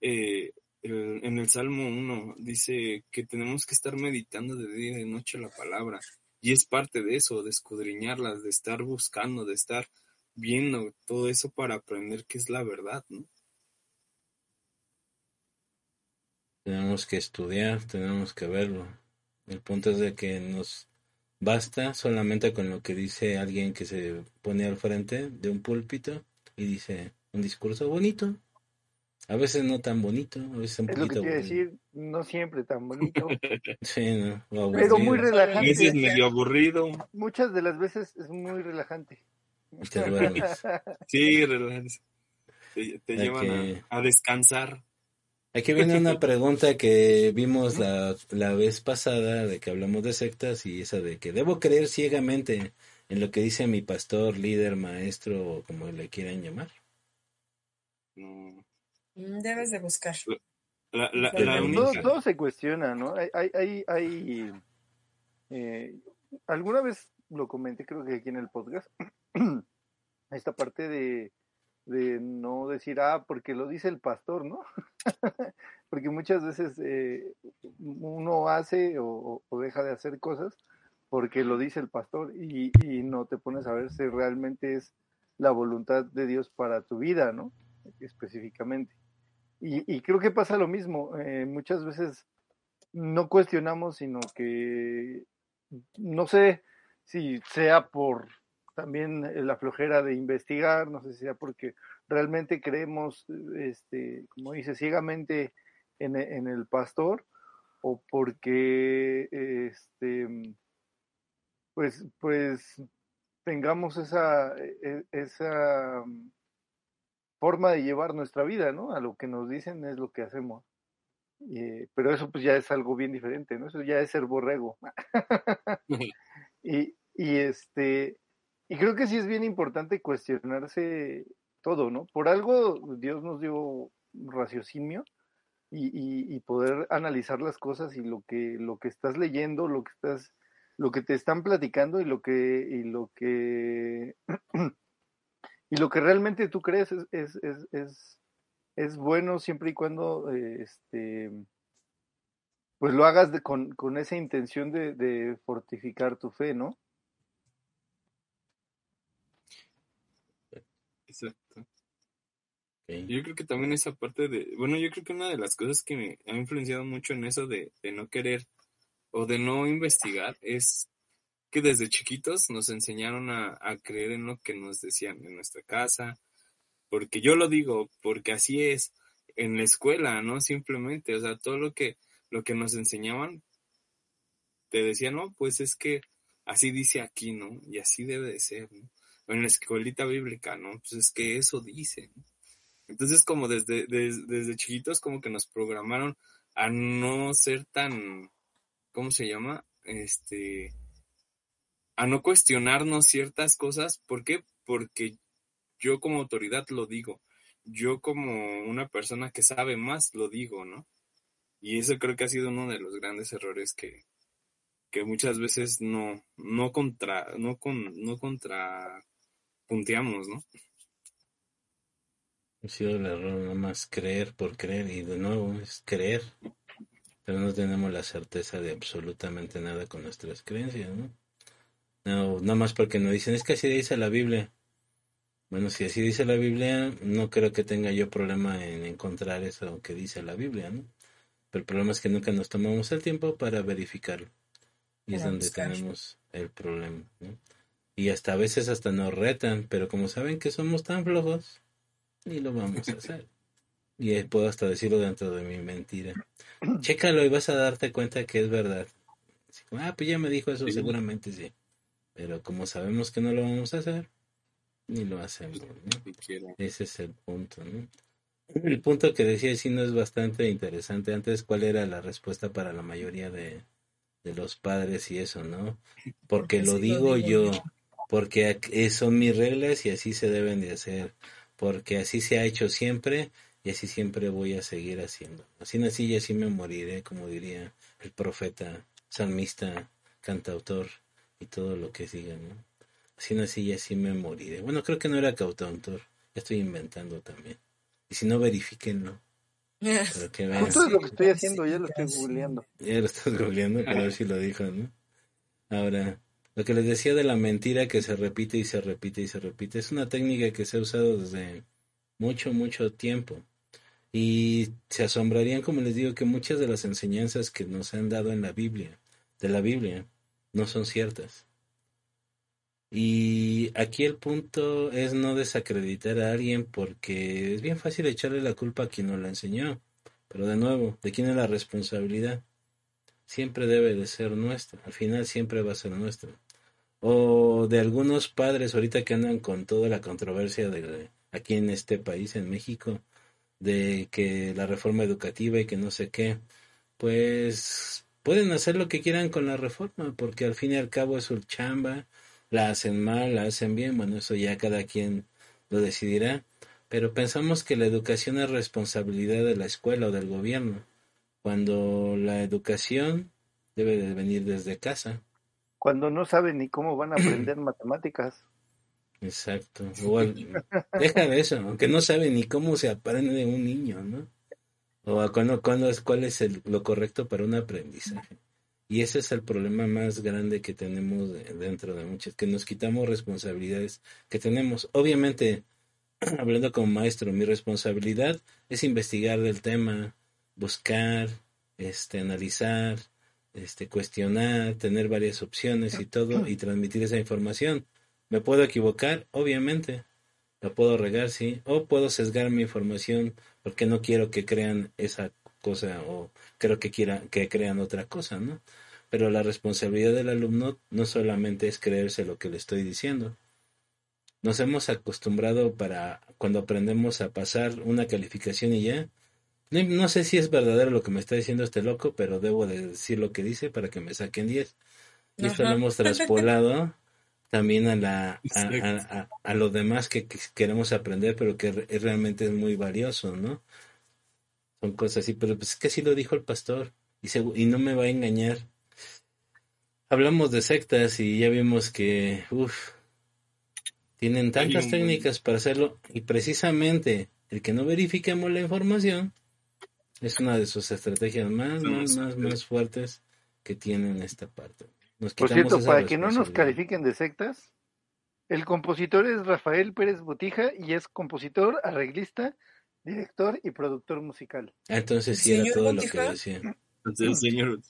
eh, en el Salmo 1, dice que tenemos que estar meditando de día y de noche la palabra. Y es parte de eso, de escudriñarlas, de estar buscando, de estar viendo todo eso para aprender qué es la verdad, ¿no? Tenemos que estudiar, tenemos que verlo. El punto es de que nos basta solamente con lo que dice alguien que se pone al frente de un púlpito y dice un discurso bonito. A veces no tan bonito, a veces un Es lo que poquito quiero aburrido. decir, no siempre tan bonito, Sí, no, pero muy aburrido. A relajante. veces medio aburrido. Muchas de las veces es muy relajante. Y te duermes. Sí, relax. Te, te llevan que- a, a descansar. Aquí viene una pregunta que vimos la, la vez pasada de que hablamos de sectas y esa de que debo creer ciegamente en lo que dice mi pastor, líder, maestro o como le quieran llamar. No. Mm, Debes de buscar. La, la todo- todo, se cuestiona, ¿no? Hay, hay, hay, hay, eh, alguna vez lo comenté, creo que aquí en el podcast, esta parte de, de no decir, ah, porque lo dice el pastor, ¿no? porque muchas veces eh, uno hace o, o deja de hacer cosas porque lo dice el pastor y, y no te pones a ver si realmente es la voluntad de Dios para tu vida, ¿no? Específicamente. Y, creo que pasa lo mismo. eh, muchas veces no cuestionamos, sino que no sé si sea por también la flojera de investigar, no sé si sea porque realmente creemos, este, como dice, ciegamente en, e- el pastor o porque este pues pues tengamos esa e- esa forma de llevar nuestra vida, ¿no? A lo que nos dicen es lo que hacemos. Eh, pero eso pues ya es algo bien diferente, ¿no? Eso ya es ser borrego. y, y este, y creo que sí es bien importante cuestionarse todo, ¿no? Por algo Dios nos dio raciocinio y, y, y poder analizar las cosas y lo que, lo que estás leyendo, lo que estás, lo que te están platicando y lo que, y lo que y lo que realmente tú crees es, es, es, es, es bueno siempre y cuando eh, este pues lo hagas de, con, con esa intención de, de fortificar tu fe, ¿no? Exacto. Yo creo que también esa parte de, bueno, yo creo que una de las cosas que me ha influenciado mucho en eso de, de no querer o de no investigar es que desde chiquitos nos enseñaron a, a creer en lo que nos decían en nuestra casa, porque yo lo digo, porque así es en la escuela, ¿no? Simplemente, o sea, todo lo que, lo que nos enseñaban, te decían, no, pues es que así dice aquí, ¿no? Y así debe de ser, ¿no? En la escuelita bíblica, ¿no? Pues es que eso dice. Entonces, como desde, desde, desde chiquitos, como que nos programaron a no ser tan, ¿cómo se llama? Este, a no cuestionarnos ciertas cosas. ¿Por qué? Porque yo como autoridad lo digo. Yo como una persona que sabe más lo digo, ¿no? Y eso creo que ha sido uno de los grandes errores que, que muchas veces no, no contra, no con, no contra punteamos, ¿no? Ha sido el error nada más creer por creer y de nuevo es creer. Pero no tenemos la certeza de absolutamente nada con nuestras creencias, ¿no? No, nada más porque nos dicen, es que así dice la Biblia. Bueno, si así dice la Biblia, no creo que tenga yo problema en encontrar eso que dice la Biblia, ¿no? Pero el problema es que nunca nos tomamos el tiempo para verificarlo. Y es donde buscar. tenemos el problema, ¿no? Y hasta a veces hasta nos retan, pero como saben que somos tan flojos, ni lo vamos a hacer. Y puedo hasta decirlo dentro de mi mentira. Chécalo y vas a darte cuenta que es verdad. Así ah, pues ya me dijo eso, Sí. seguramente sí. Pero como sabemos que no lo vamos a hacer, ni lo hacemos. Ese es el punto, ¿no? El punto que decía no es bastante interesante. Antes, ¿cuál era la respuesta para la mayoría de, de los padres y eso, no? Porque lo digo yo, porque eh, son mis reglas y así se deben de hacer, porque así se ha hecho siempre y así siempre voy a seguir haciendo. Así nací y así me moriré, como diría el profeta, salmista, cantautor y todo lo que siga, ¿no? Así nací y así me moriré. Bueno, creo que no era cantautor, ya estoy inventando también. Y si no, verifíquenlo. Para que vean. Justo es lo que estoy haciendo, ya lo estoy googleando. Ya lo estás googleando para ver si lo dijo, ¿no? Ahora, lo que les decía de la mentira que se repite y se repite y se repite, es una técnica que se ha usado desde mucho, mucho tiempo. Y se asombrarían, como les digo, que muchas de las enseñanzas que nos han dado en la Biblia, de la Biblia, no son ciertas. Y aquí el punto es no desacreditar a alguien porque es bien fácil echarle la culpa a quien nos la enseñó. Pero de nuevo, ¿de quién es la responsabilidad? Siempre debe de ser nuestra. Al final siempre va a ser nuestra. O de algunos padres ahorita que andan con toda la controversia de aquí en este país, en México, de que la reforma educativa y que no sé qué, pues pueden hacer lo que quieran con la reforma, porque al fin y al cabo es su chamba, la hacen mal, la hacen bien, bueno, eso ya cada quien lo decidirá, pero pensamos que la educación es responsabilidad de la escuela o del gobierno, cuando la educación debe de venir desde casa. Cuando no saben ni cómo van a aprender matemáticas. Exacto. deja de eso, aunque no saben ni cómo se aprende un niño, ¿no? O cuando, cuando es, cuál es el, lo correcto para un aprendizaje. Y ese es el problema más grande que tenemos dentro de muchas, que nos quitamos responsabilidades que tenemos. Obviamente, hablando como maestro, mi responsabilidad es investigar del tema, buscar, este, analizar, este, cuestionar, tener varias opciones y todo, y transmitir esa información. ¿Me puedo equivocar? Obviamente. La puedo regar, sí. O puedo sesgar mi información porque no quiero que crean esa cosa o creo que quieran que crean otra cosa, ¿no? Pero la responsabilidad del alumno no solamente es creerse lo que le estoy diciendo. Nos hemos acostumbrado para cuando aprendemos a pasar una calificación y ya. No, sé si es verdadero lo que me está diciendo este loco, pero debo de decir lo que dice para que me saquen 10. Y esto lo hemos traspolado también a la a, a, lo demás que, queremos aprender, pero que realmente es muy valioso, ¿no? Son cosas así, pero pues es que así lo dijo el pastor y, y no me va a engañar. Hablamos de sectas y ya vimos que, uff, tienen tantas técnicas para hacerlo y precisamente el que no verifiquemos la información es una de sus estrategias más, más, más, más fuertes que tienen esta parte. Por cierto, para que no nos califiquen de sectas, el compositor es Rafael Pérez Botija y es compositor, arreglista, director y productor musical. Ah, entonces sí era todo lo que decía. el señor.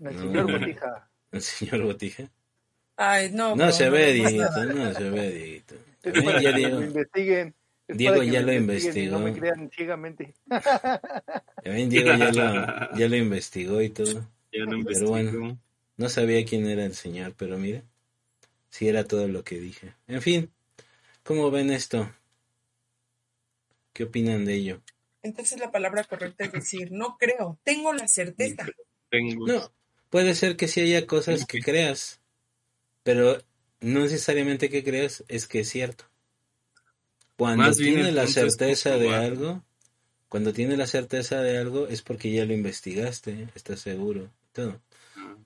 El señor Botija. El señor Botija. Ay, no. No se ve, Dieguito, no se ve, Dieguito. Es para ya que Diego. Diego ya lo investigó. No me crean ciegamente. Diego ya lo, ya lo investigó y todo. Ya lo investigó. Pero bueno, no sabía quién era el señor, pero mire, sí era todo lo que dije. En fin, ¿cómo ven esto? ¿Qué opinan de ello? Entonces la palabra correcta es decir, no creo, tengo la certeza. No, puede ser que sí haya cosas que creas, pero no necesariamente que creas es que es cierto. Cuando tiene la certeza de algo, cuando tiene la certeza de algo es porque ya lo investigaste, estás seguro, todo.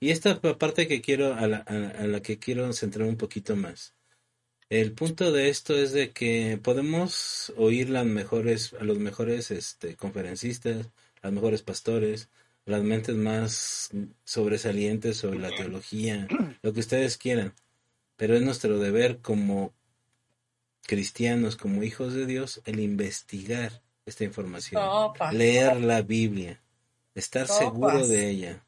Y esta parte que quiero, a la, a, la que quiero centrar un poquito más. El punto de esto es de que podemos oír las mejores, a los mejores este, conferencistas, los mejores pastores, las mentes más sobresalientes sobre la teología, lo que ustedes quieran. Pero es nuestro deber como cristianos, como hijos de Dios, el investigar esta información, leer la Biblia, estar seguro de ella,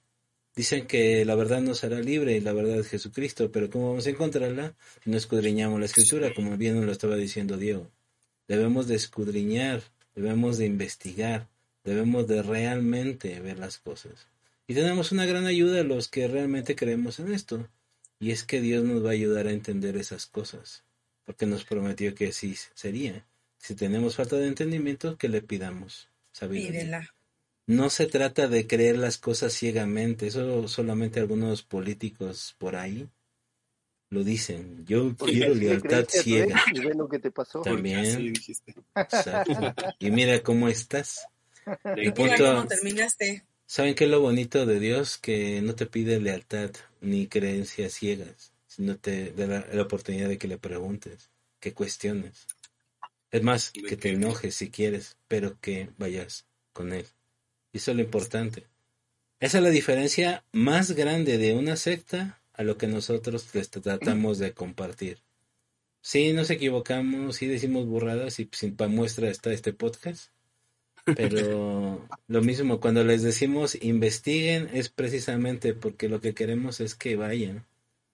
Dicen que la verdad nos hará libre y la verdad es Jesucristo, pero ¿cómo vamos a encontrarla si no escudriñamos la escritura, como bien nos lo estaba diciendo Diego? Debemos de escudriñar, debemos de investigar, debemos de realmente ver las cosas. Y tenemos una gran ayuda a los que realmente creemos en esto, y es que Dios nos va a ayudar a entender esas cosas, porque nos prometió que así sería. Si tenemos falta de entendimiento, que le pidamos sabiduría. No se trata de creer las cosas ciegamente, eso solamente algunos políticos por ahí lo dicen. Yo quiero lealtad ciega. Y ve lo que te pasó. También. Y mira cómo estás. Y punto, cómo terminaste. ¿Saben qué es lo bonito de Dios? Que no te pide lealtad ni creencias ciegas, sino te da la, la oportunidad de que le preguntes, que cuestiones. Es más, que te enojes si quieres, pero que vayas con él. Y eso es lo importante. Esa es la diferencia más grande de una secta a lo que nosotros les tratamos de compartir. Sí, nos equivocamos, sí decimos burradas y sin pa muestra está este podcast. Pero lo mismo, cuando les decimos investiguen es precisamente porque lo que queremos es que vayan.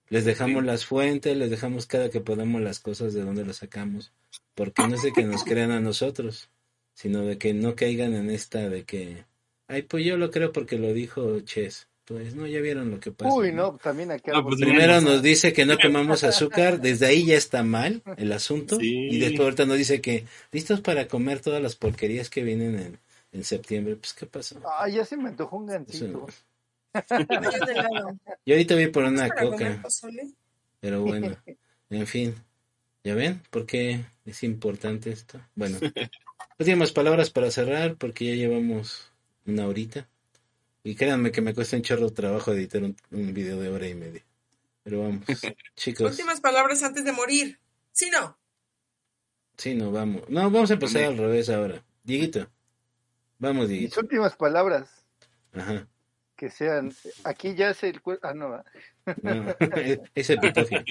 Les dejamos Sí. las fuentes, les dejamos cada que podamos las cosas de donde las sacamos. Porque no es de que nos crean a nosotros, sino de que no caigan en esta de que, ay, pues yo lo creo porque lo dijo Ches. Pues no, ya vieron lo que pasa. Uy, ¿no? no, también. No, pues, Primero nos dice que no comamos azúcar, desde ahí ya está mal el asunto. Sí. Y después ahorita nos dice que listos para comer todas las porquerías que vienen en, en septiembre. Pues, ¿qué pasó? Ah, ya se me antojó un gancito. Yo ahorita voy por una ¿Para comer coca, pero bueno, en fin. ¿Ya ven por qué es importante esto? Bueno, últimas palabras para cerrar, porque ya llevamos una horita. Y créanme que me cuesta un chorro de trabajo editar un, un video de hora y media. Pero vamos, chicos. Últimas palabras antes de morir. Sí, no. Sí, no, vamos. No, vamos a empezar al revés ahora. Dieguito. Vamos, Mis Dieguito. últimas palabras Ajá. que sean. Aquí ya es el. Ah, no. No, es epitafio.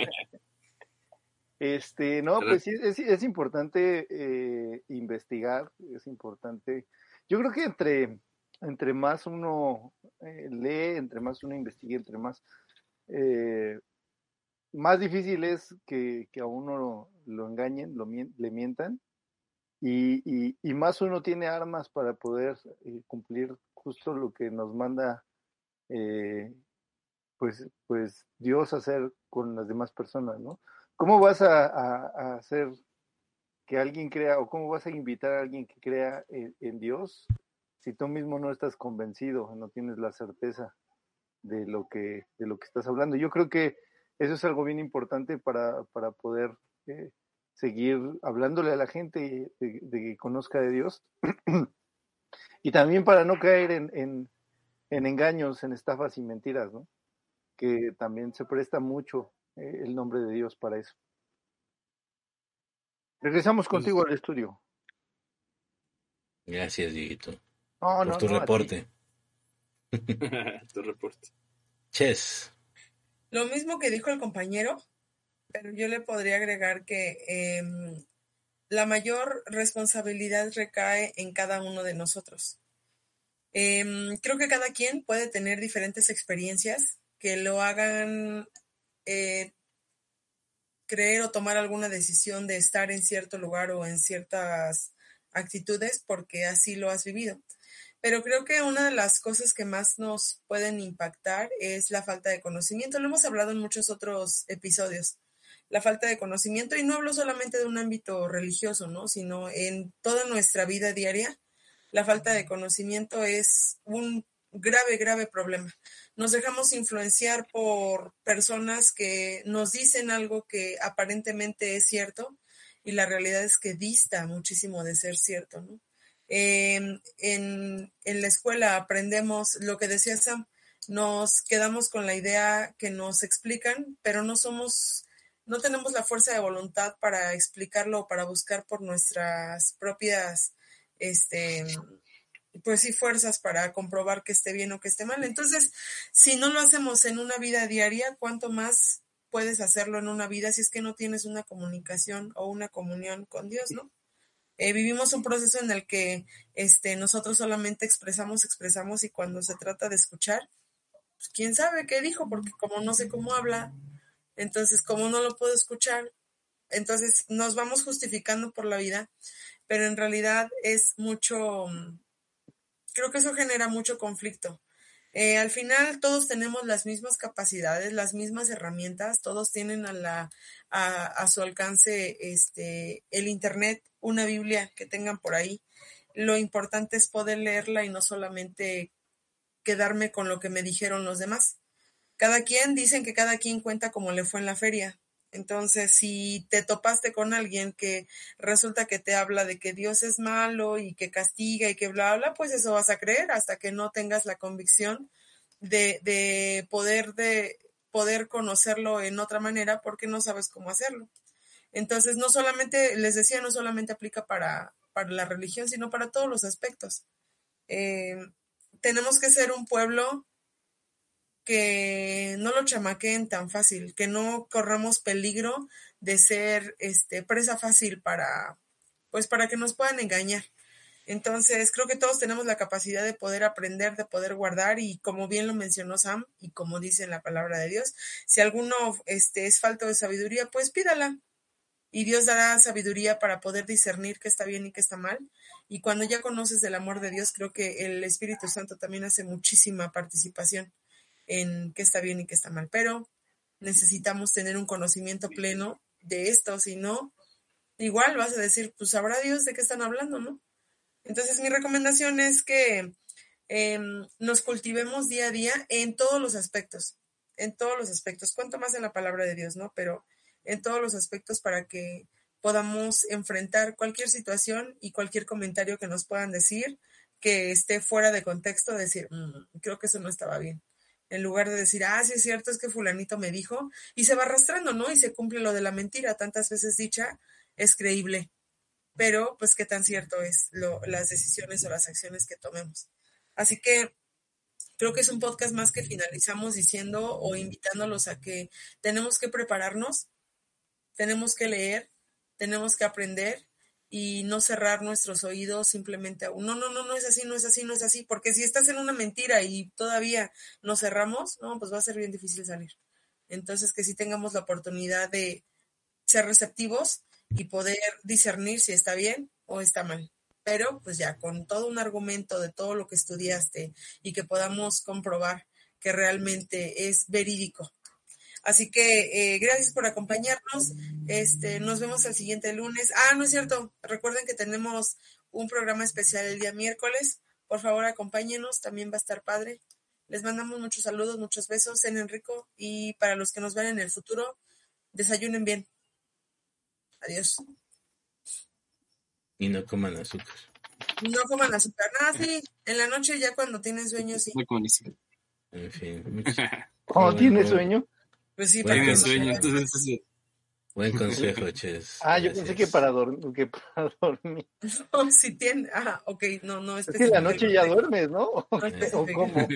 Este, no, pues sí, es, es importante eh, investigar, es importante. Yo creo que entre, entre más uno eh, lee, entre más uno investiga, entre más, eh, más difícil es que, que a uno lo, engañen, lo le mientan, y, y, más uno tiene armas para poder eh, cumplir justo lo que nos manda pues, pues Dios hacer con las demás personas, ¿no? ¿Cómo vas a, hacer que alguien crea o cómo vas a invitar a alguien que crea en Dios si tú mismo no estás convencido, no tienes la certeza de lo que, de lo que estás hablando? Yo creo que eso es algo bien importante para, para poder eh, seguir hablándole a la gente de, de que conozca de Dios y también para no caer en, en, en engaños, en estafas y mentiras, ¿no? Que también se presta mucho eh, el nombre de Dios para eso. Regresamos contigo al estudio. Gracias, Dieguito. No, por no, tu no, reporte. tu reporte. Ches. Lo mismo que dijo el compañero, pero yo le podría agregar que em, la mayor responsabilidad recae en cada uno de nosotros. Em, creo que cada quien puede tener diferentes experiencias que lo hagan eh, creer o tomar alguna decisión de estar en cierto lugar o en ciertas actitudes porque así lo has vivido. Pero creo que una de las cosas que más nos pueden impactar es la falta de conocimiento. Lo hemos hablado en muchos otros episodios. La falta de conocimiento, y no hablo solamente de un ámbito religioso, ¿no? Sino en toda nuestra vida diaria, la falta de conocimiento es un grave, grave problema. Nos dejamos influenciar por personas que nos dicen algo que aparentemente es cierto y la realidad es que dista muchísimo de ser cierto, ¿no? Eh, en, la escuela aprendemos lo que decía Sam, nos quedamos con la idea que nos explican, pero no somos, no tenemos la fuerza de voluntad para explicarlo o para buscar por nuestras propias, este, pues sí, fuerzas para comprobar que esté bien o que esté mal. Entonces, si no lo hacemos en una vida diaria, ¿cuánto más puedes hacerlo en una vida si es que no tienes una comunicación o una comunión con Dios, ¿no? Eh, vivimos un proceso en el que este, nosotros solamente expresamos, expresamos y cuando se trata de escuchar, pues quién sabe qué dijo, porque como no sé cómo habla, entonces como no lo puedo escuchar, entonces nos vamos justificando por la vida, pero en realidad es mucho, creo que eso genera mucho conflicto. Eh, al final todos tenemos las mismas capacidades, las mismas herramientas, todos tienen a, la, a, a su alcance este, el Internet, una Biblia que tengan por ahí. Lo importante es poder leerla y no solamente quedarme con lo que me dijeron los demás. Cada quien, dicen que cada quien cuenta como le fue en la feria. Entonces, si te topaste con alguien que resulta que te habla de que Dios es malo y que castiga y que bla, bla, pues eso vas a creer hasta que no tengas la convicción de, de poder de poder conocerlo en otra manera porque no sabes cómo hacerlo. Entonces, no solamente, les decía, no solamente aplica para, para la religión, sino para todos los aspectos. Eh, tenemos que ser un pueblo que no lo chamaquen tan fácil, que no corramos peligro de ser este, presa fácil para, pues para que nos puedan engañar. Entonces, creo que todos tenemos la capacidad de poder aprender, de poder guardar y como bien lo mencionó Sam y como dice en la palabra de Dios, si alguno este, es falto de sabiduría, pues pídala. Y Dios dará sabiduría para poder discernir qué está bien y qué está mal. Y cuando ya conoces el amor de Dios, creo que el Espíritu Santo también hace muchísima participación en qué está bien y qué está mal. Pero necesitamos tener un conocimiento pleno de esto, si no, igual vas a decir, pues sabrá Dios de qué están hablando, ¿no? Entonces mi recomendación es que em, nos cultivemos día a día en todos los aspectos, en todos los aspectos, cuanto más en la palabra de Dios, ¿no? Pero en todos los aspectos para que podamos enfrentar cualquier situación y cualquier comentario que nos puedan decir que esté fuera de contexto, decir, mm, creo que eso no estaba bien. En lugar de decir, ah, sí es cierto, es que fulanito me dijo, y se va arrastrando, ¿no? Y se cumple lo de la mentira, tantas veces dicha, es creíble pero pues qué tan cierto es lo, las decisiones o las acciones que tomemos. Así que creo que es un podcast más que finalizamos diciendo o invitándolos a que tenemos que prepararnos, tenemos que leer, tenemos que aprender y no cerrar nuestros oídos simplemente a un no, no, no, no es así, no es así, no es así, porque si estás en una mentira y todavía nos cerramos, no, pues va a ser bien difícil salir. Entonces, que sí tengamos la oportunidad de ser receptivos y poder discernir si está bien o está mal. Pero pues ya con todo un argumento de todo lo que estudiaste y que podamos comprobar que realmente es verídico. Así que eh, gracias por acompañarnos. Este, nos vemos el siguiente lunes. Ah, no es cierto. Recuerden que tenemos un programa especial el día miércoles. Por favor, acompáñenos. También va a estar padre. Les mandamos muchos saludos, muchos besos en Enrico y para los que nos ven en el futuro, desayunen bien. Adiós. Y no coman azúcar. No coman azúcar. Nada, sí. En la noche ya cuando tienen sueño, sí. Muy buenísimo. En fin. ¿Cómo tiene sueño? Pues sí, que no sueño, entonces Buen consejo, Ches. Ah, yo pensé que para, dor- que para dormir. No, si tiene, ah, ok, no, no Es que en la noche ya duermes, ¿no? ¿O, No qué? ¿O cómo?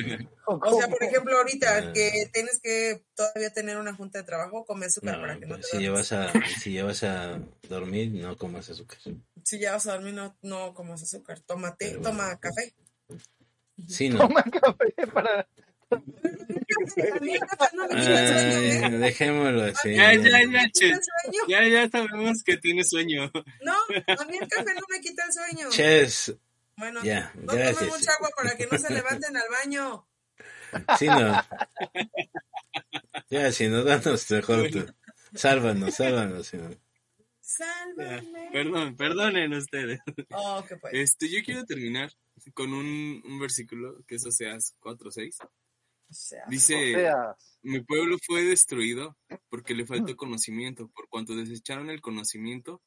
¿O sea, por ejemplo, ahorita Ah. que tienes que todavía tener una junta de trabajo, come azúcar No, para que no te pues, si duermas. llevas a si llevas a dormir, no comas azúcar. Si ya vas a dormir, no, no comas azúcar. Tómate, toma bueno, pues, café. Sí, no. Toma café para... Ay, dejémoslo así. Ya, ya, ya, Ya, ya sabemos que tiene sueño. No, a mí el café no me quita el sueño. Ches. Bueno, ya, no gracias. mucha agua para que no se levanten al baño. Sí, no. Ya, si no, danos mejor tú. Sálvanos, sálvanos, Perdón, perdonen ustedes. Oh, pues. Este, yo quiero terminar con un, un versículo que eso Oseas 4, 6. Dice, mi pueblo fue destruido porque le faltó conocimiento. Por cuanto desecharon el conocimiento,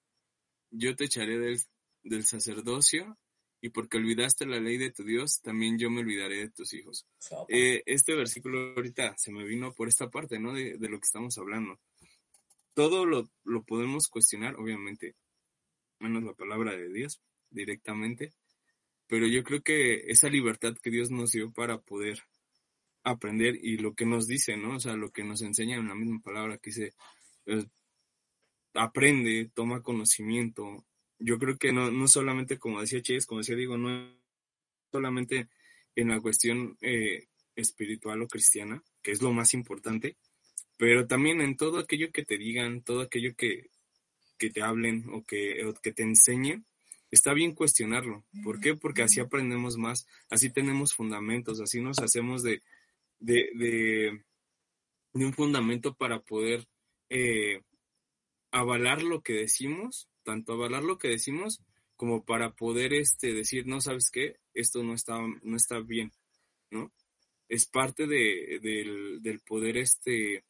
yo te echaré del, del, sacerdocio y porque olvidaste la ley de tu Dios, también yo me olvidaré de tus hijos. Eh, este versículo ahorita se me vino por esta parte, ¿no? De, de lo que estamos hablando. Todo lo, lo, podemos cuestionar, obviamente, menos la palabra de Dios directamente, pero yo creo que esa libertad que Dios nos dio para poder aprender y lo que nos dice, ¿no? O sea, lo que nos enseña en la misma palabra que dice, eh, aprende, toma conocimiento. Yo creo que no, no solamente, como decía Ches, como decía Diego, no solamente en la cuestión eh, espiritual o cristiana, que es lo más importante, pero también en todo aquello que te digan, todo aquello que, que te hablen o que, o que te enseñen, está bien cuestionarlo. ¿Por qué? Porque así aprendemos más, así tenemos fundamentos, así nos hacemos de, de, de, de un fundamento para poder eh, avalar lo que decimos, tanto avalar lo que decimos como para poder este, decir, no, ¿sabes qué? Esto no está, no está bien, ¿no? Es parte de, del, del poder este,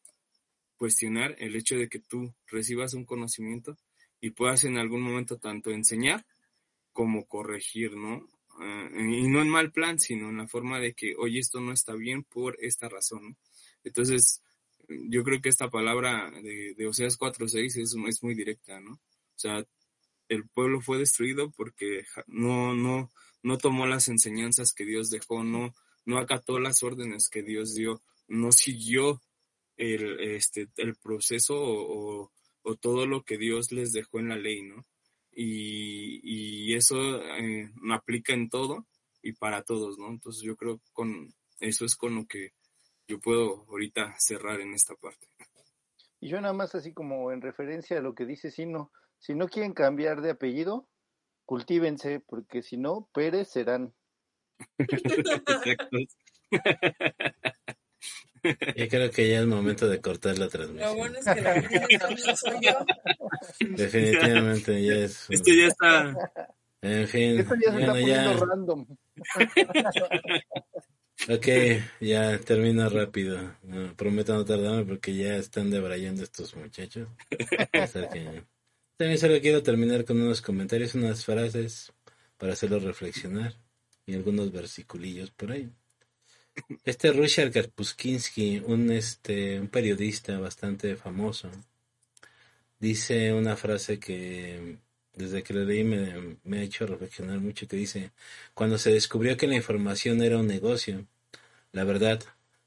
cuestionar el hecho de que tú recibas un conocimiento y puedas en algún momento tanto enseñar como corregir, ¿no? Uh, y no en mal plan, sino en la forma de que, oye, esto no está bien por esta razón. Entonces, yo creo que esta palabra de, de Oseas 4.6 es, es muy directa, ¿no? O sea, el pueblo fue destruido porque no, no, no tomó las enseñanzas que Dios dejó, no, no acató las órdenes que Dios dio, no siguió el, este, el proceso o, o, todo lo que Dios les dejó en la ley, ¿no? Y, y eso eh, aplica en todo y para todos, ¿no? Entonces yo creo que con eso es con lo que yo puedo ahorita cerrar en esta parte. Y yo nada más así como en referencia a lo que dice Sino, si no quieren cambiar de apellido, cultívense, porque si no, Pérez serán. Yo creo que ya es momento de cortar la transmisión. Lo bueno es que la soy yo. Definitivamente ya es. Esto ya está. En fin. Esto ya se está poniendo random. Ok, ya termino rápido. prometo no tardarme porque ya están debrayando estos muchachos. También solo quiero terminar con unos comentarios, unas frases para hacerlos reflexionar y algunos versiculillos por ahí. Este Richard Karpuskinski, un, este, un periodista bastante famoso, dice una frase que desde que lo leí me, me, ha hecho reflexionar mucho, que dice, cuando se descubrió que la información era un negocio, la verdad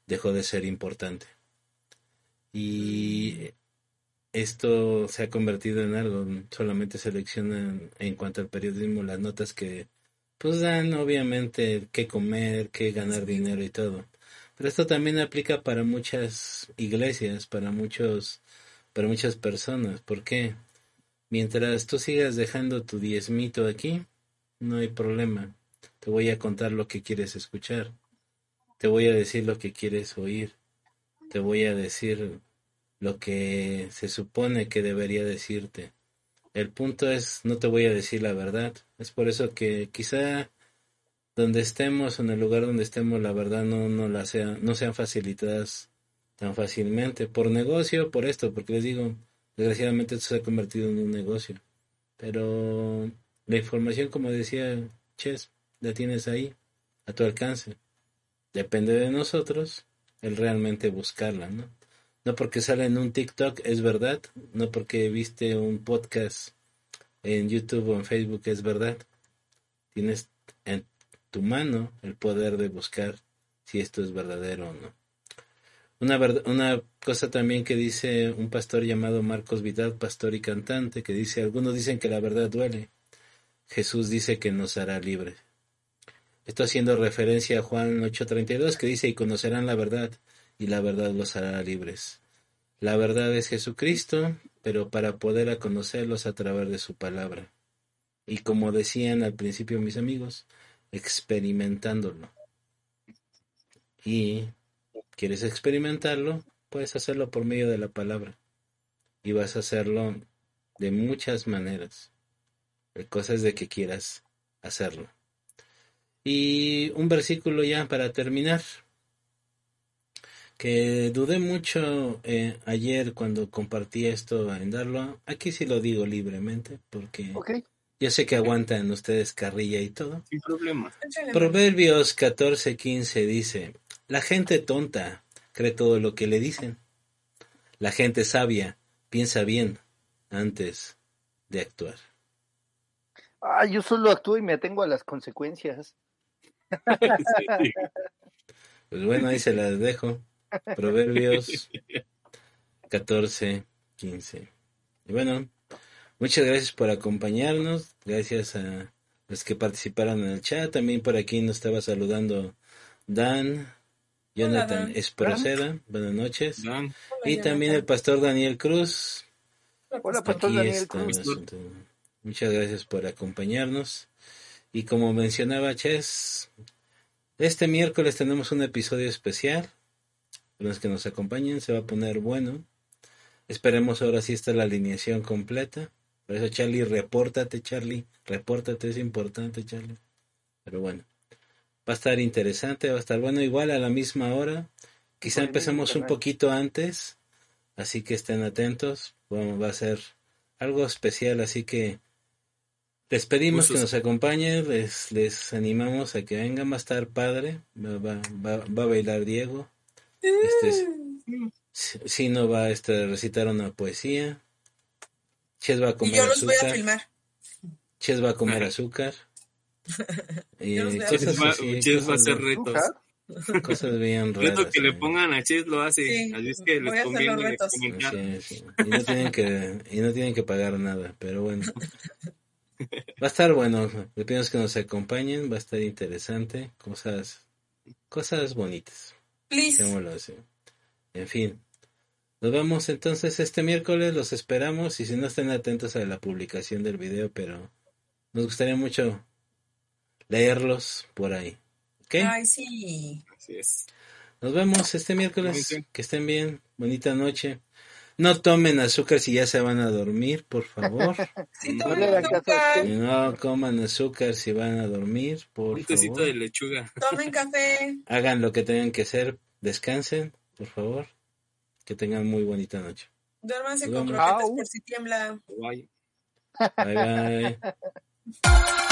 dejó de ser importante. Y esto se ha convertido en algo, solamente seleccionan en cuanto al periodismo las notas que pues dan obviamente qué comer, qué ganar dinero y todo. Pero esto también aplica para muchas iglesias, para muchos, para muchas personas. ¿Por qué? Mientras tú sigas dejando tu diezmito aquí, no hay problema. Te voy a contar lo que quieres escuchar. Te voy a decir lo que quieres oír. Te voy a decir lo que se supone que debería decirte. El punto es, no te voy a decir la verdad. Es por eso que quizá donde estemos, en el lugar donde estemos, la verdad no, no, la sea, no sean facilitadas tan fácilmente. Por negocio, por esto, porque les digo, desgraciadamente esto se ha convertido en un negocio. Pero la información, como decía Ches, la tienes ahí, a tu alcance. Depende de nosotros el realmente buscarla, ¿no? No porque sale en un TikTok es verdad, no porque viste un podcast en YouTube o en Facebook es verdad. Tienes en tu mano el poder de buscar si esto es verdadero o no. Una, una cosa también que dice un pastor llamado Marcos Vidal, pastor y cantante, que dice, algunos dicen que la verdad duele. Jesús dice que nos hará libres. Esto haciendo referencia a Juan 8:32 que dice, y conocerán la verdad, y la verdad los hará libres. La verdad es Jesucristo, pero para poder conocerlos a través de su palabra. Y como decían al principio mis amigos, experimentándolo. Y quieres experimentarlo, puedes hacerlo por medio de la palabra. Y vas a hacerlo de muchas maneras. La cosa de que quieras hacerlo. Y un versículo ya para terminar que dudé mucho eh, ayer cuando compartí esto en darlo. Aquí sí lo digo libremente porque yo sé que aguantan ustedes carrilla y todo. Sin problema. Proverbios 14:15 dice, la gente tonta cree todo lo que le dicen. La gente sabia piensa bien antes de actuar. Ah, yo solo actúo y me atengo a las consecuencias. Pues bueno, ahí se las dejo. Proverbios 14, 15. Y bueno, muchas gracias por acompañarnos. Gracias a los que participaron en el chat. También por aquí nos estaba saludando Dan, Jonathan Esproceda. Buenas noches. y también el pastor Daniel Cruz. Hola, pastor Daniel Cruz. Muchas gracias por acompañarnos. Y como mencionaba Ches, este miércoles tenemos un episodio especial los que nos acompañen, se va a poner bueno. Esperemos ahora sí está la alineación completa. Por eso, Charlie, repórtate, Charlie. Repórtate, es importante, Charlie. Pero bueno, va a estar interesante, va a estar bueno. Igual a la misma hora. Quizá empecemos un poquito antes. Así que estén atentos. Bueno, va a ser algo especial, así que les pedimos que nos acompañen, les, les animamos a que vengan, va a estar padre, va, va, va a bailar Diego, este Sino va este, a recitar una poesía. Ches va a Y comer yo los voy a azúcar. filmar. Ches va a comer azúcar. Y cosas va, así, Ches va a hacer retos. ¿Azúcar? Cosas bien raras. Reto que le pongan a Ches lo hace. Sí, Así es que voy a les hacer los conviene retos. comentar. Es, sí. Y no tienen que, y no tienen que pagar nada, pero bueno. Va a estar bueno, le pedimos que nos acompañen, va a estar interesante, cosas, cosas bonitas, Please. así. En fin, nos vemos entonces este miércoles, los esperamos y si no estén atentos a la publicación del video, pero nos gustaría mucho leerlos por ahí. ¿Ok? Ay, sí. Así es. Nos vemos este miércoles. Que estén bien. Bonita noche. No tomen azúcar si ya se van a dormir, por favor. Sí, No azúcar, coman azúcar si van a dormir, por Un tecito favor. de lechuga. tomen café. Hagan lo que tengan que hacer. Descansen, por favor. Que tengan muy bonita noche. Duérmanse con croquetas por si tiembla. Guay. Bye bye.